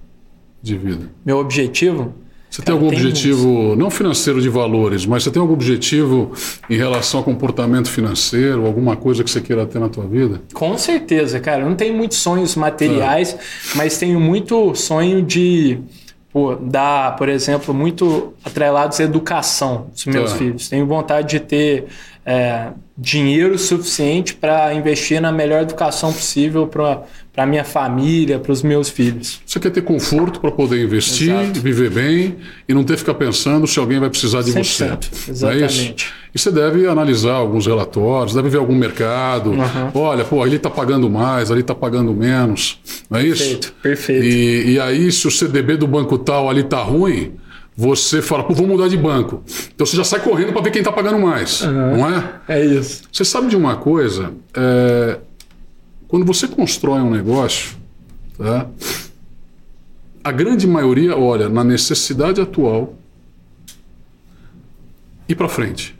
de vida? Meu objetivo? Você tem algum tem objetivo, não financeiro de valores, mas você tem algum objetivo em relação ao comportamento financeiro, alguma coisa que você queira ter na tua vida? Com certeza, cara. Eu não tenho muitos sonhos materiais, é. mas tenho muito sonho de pô, dar, por exemplo, muito atrelados à educação dos meus é. filhos. Tenho vontade de ter é, dinheiro suficiente para investir na melhor educação possível para a minha família, para os meus filhos. Você quer ter conforto para poder investir, Exato. viver bem e não ter que ficar pensando se alguém vai precisar de 100%, você. Exatamente. É e você deve analisar alguns relatórios, deve ver algum mercado. Uhum. Olha, pô, ele está pagando mais, ali está pagando menos. Não é perfeito, isso? Perfeito, perfeito. E, e aí, se o CDB do banco tal ali está ruim você fala, pô, vou mudar de banco. Então você já sai correndo para ver quem está pagando mais, uhum. não é? É isso. Você sabe de uma coisa? É... Quando você constrói um negócio, tá? a grande maioria olha na necessidade atual e para frente.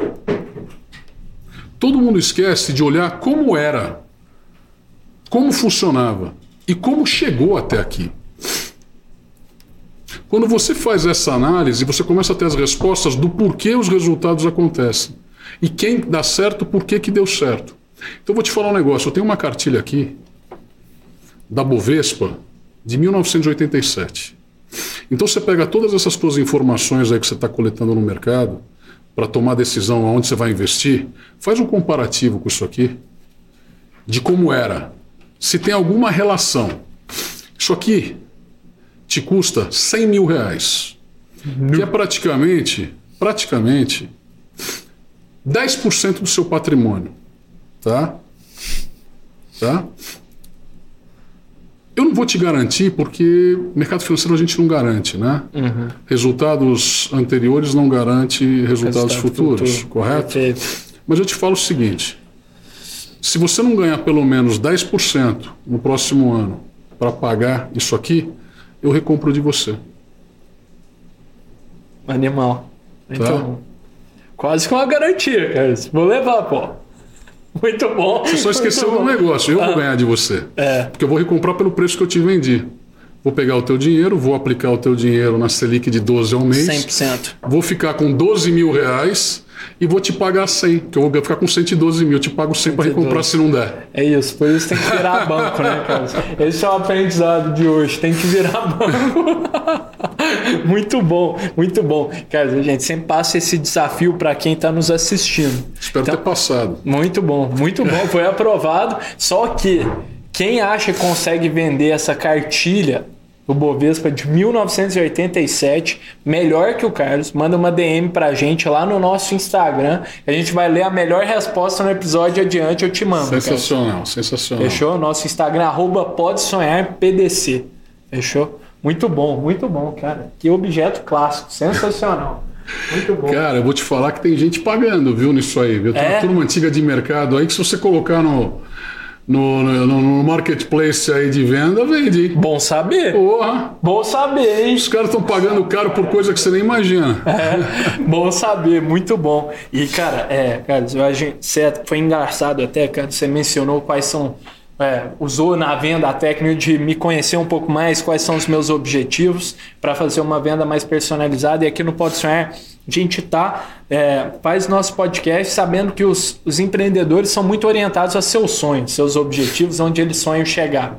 Todo mundo esquece de olhar como era, como funcionava e como chegou até aqui. Quando você faz essa análise, você começa a ter as respostas do porquê os resultados acontecem. E quem dá certo, por que deu certo. Então vou te falar um negócio. Eu tenho uma cartilha aqui da Bovespa de 1987. Então você pega todas essas suas informações aí que você está coletando no mercado para tomar decisão aonde você vai investir, faz um comparativo com isso aqui de como era. Se tem alguma relação. Isso aqui te custa 100 mil reais. Que é praticamente, praticamente 10% do seu patrimônio. Tá? Tá? Eu não vou te garantir, porque mercado financeiro a gente não garante, né? Uhum. Resultados anteriores não garante resultados Resultado futuros, futuro. correto? Perfeito. Mas eu te falo o seguinte: se você não ganhar pelo menos 10% no próximo ano para pagar isso aqui, eu recompro de você. Animal. Tá? Então, quase com uma garantia, cara. Vou levar, pô. Muito bom. Você só esqueceu do negócio. Eu ah, vou ganhar de você. É. Porque eu vou recomprar pelo preço que eu te vendi. Vou pegar o teu dinheiro, vou aplicar o teu dinheiro na Selic de 12 ao mês. 100%. Vou ficar com 12 mil reais e vou te pagar 100, que eu vou ficar com 112 mil, te pago 100 para recomprar se não der. É isso, por isso tem que virar banco, né, cara? Esse é o aprendizado de hoje, tem que virar banco. muito bom, muito bom. Cara, a gente sempre passa esse desafio para quem está nos assistindo. Espero então, ter passado. Muito bom, muito bom, foi aprovado. Só que quem acha que consegue vender essa cartilha o Bovespa de 1987, melhor que o Carlos. Manda uma DM pra gente lá no nosso Instagram. A gente vai ler a melhor resposta no episódio adiante, eu te mando. Sensacional, Carlos. sensacional. Fechou? Nosso Instagram, arroba pode sonhar PDC. Fechou? Muito bom, muito bom, cara. Que objeto clássico, sensacional. Muito bom. Cara, eu vou te falar que tem gente pagando, viu, nisso aí, viu? Tem é? uma turma antiga de mercado aí que se você colocar no no, no, no, marketplace aí de venda, vende. Bom saber. Porra. Bom saber, hein? Os caras estão pagando caro por coisa que você nem imagina. É, bom saber, muito bom. E, cara, é, cara, você foi engraçado até, cara, você mencionou quais são. É, usou na venda a técnica de me conhecer um pouco mais, quais são os meus objetivos para fazer uma venda mais personalizada. E aqui no Pode Sonhar a gente tá, é, faz nosso podcast sabendo que os, os empreendedores são muito orientados a seus sonhos, seus objetivos, onde eles sonham chegar.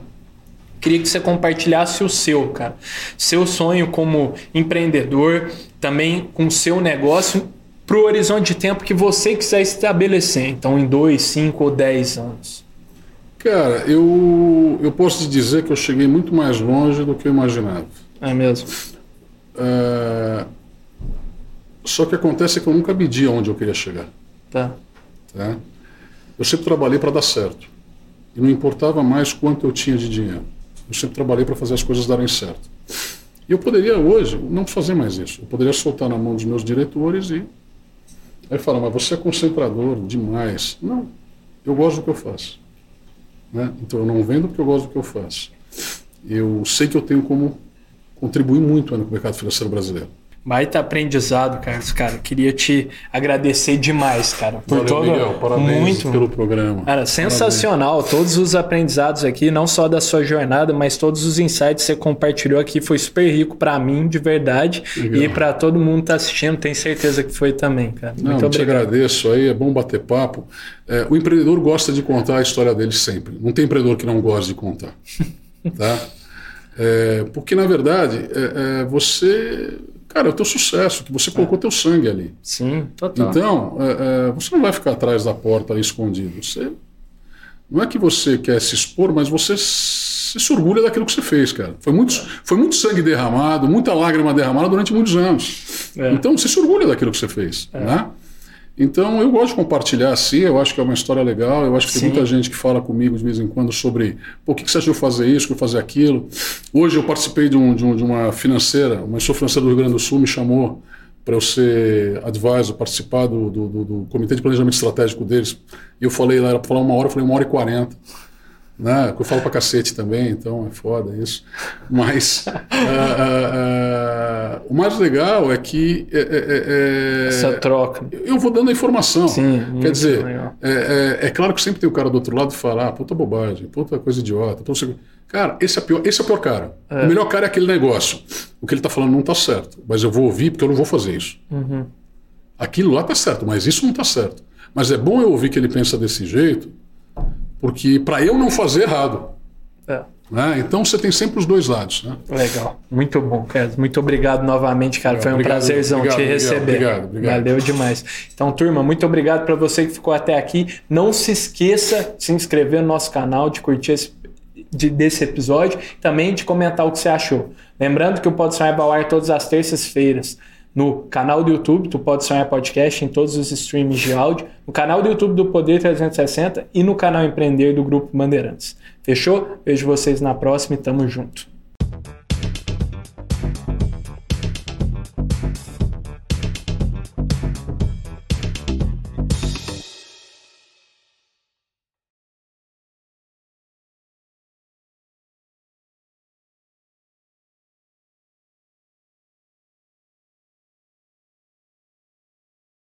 Queria que você compartilhasse o seu, cara. Seu sonho como empreendedor, também com o seu negócio, para o horizonte de tempo que você quiser estabelecer. Então, em dois, cinco ou dez anos. Cara, eu, eu posso te dizer que eu cheguei muito mais longe do que eu imaginava. É mesmo? É só que acontece que eu nunca medi aonde eu queria chegar. Tá. tá? Eu sempre trabalhei para dar certo. E não importava mais quanto eu tinha de dinheiro. Eu sempre trabalhei para fazer as coisas darem certo. E eu poderia hoje não fazer mais isso. Eu poderia soltar na mão dos meus diretores e. Aí falar, mas você é concentrador demais. Não, eu gosto do que eu faço. Né? Então eu não vendo porque eu gosto do que eu faço. Eu sei que eu tenho como contribuir muito no mercado financeiro brasileiro. Baita aprendizado, Carlos, cara. Queria te agradecer demais, cara. Por Valeu, todo... Miguel. Parabéns muito... pelo programa. Cara, sensacional. Parabéns. Todos os aprendizados aqui, não só da sua jornada, mas todos os insights que você compartilhou aqui foi super rico para mim, de verdade. Legal. E para todo mundo que tá assistindo, tenho certeza que foi também, cara. Não, muito obrigado. te agradeço aí, é bom bater papo. É, o empreendedor gosta de contar a história dele sempre. Não tem empreendedor que não gosta de contar. tá? É, porque, na verdade, é, é você cara, é o teu sucesso, que você colocou teu sangue ali. Sim, total. Então, é, é, você não vai ficar atrás da porta ali escondido. Você, não é que você quer se expor, mas você se, orgulha daquilo que você fez, cara. Foi muito, foi muito sangue derramado, muita lágrima derramada durante muitos anos. É. Então, você se orgulha daquilo que você fez, né? Então, eu gosto de compartilhar assim, eu acho que é uma história legal, eu acho que Sim. tem muita gente que fala comigo de vez em quando sobre o que que você achou fazer isso, de fazer aquilo. Hoje eu participei de, um, de, um- de uma financeira, uma instituição financeira do Rio Grande do Sul me chamou para eu ser advisor, participar do, do, do- do comitê de planejamento estratégico deles. E eu falei lá, era para falar uma hora, eu falei uma hora e quarenta. Né? Eu falo pra cacete também, então é foda isso. Mas ah, ah, ah, o mais legal é que é, é, é, Essa troca. eu vou dando a informação. Sim, Quer dizer, é, é- é claro que sempre tem o cara do outro lado que fala, ah, puta bobagem, puta coisa idiota. puta Cara, esse é, pior, esse é o pior cara. O melhor cara é aquele negócio. O que ele está falando não está certo, mas eu vou ouvir porque eu não vou fazer isso. Uhum. Aquilo lá está certo, mas isso não está certo. Mas é bom eu ouvir que ele pensa desse jeito, porque para eu não fazer errado. É. né? Então você tem sempre os dois lados. Né? Legal. Muito bom, cara. Muito obrigado novamente, cara. Foi um Obrigado, prazerzão obrigado, te obrigado, receber. obrigado, obrigado. Valeu demais. Então, turma, muito obrigado para você que ficou até aqui. Não se esqueça de se inscrever no nosso canal, de curtir esse, de- desse episódio, também de comentar o que você achou. Lembrando que o Pode Sonhar vai ao ar todas as terças-feiras no canal do YouTube do Pode Sonhar Podcast, em todos os streams de áudio, no canal do YouTube do Poder 360 e no canal Empreender do Grupo Bandeirantes. Fechou? Vejo vocês na próxima e tamo junto.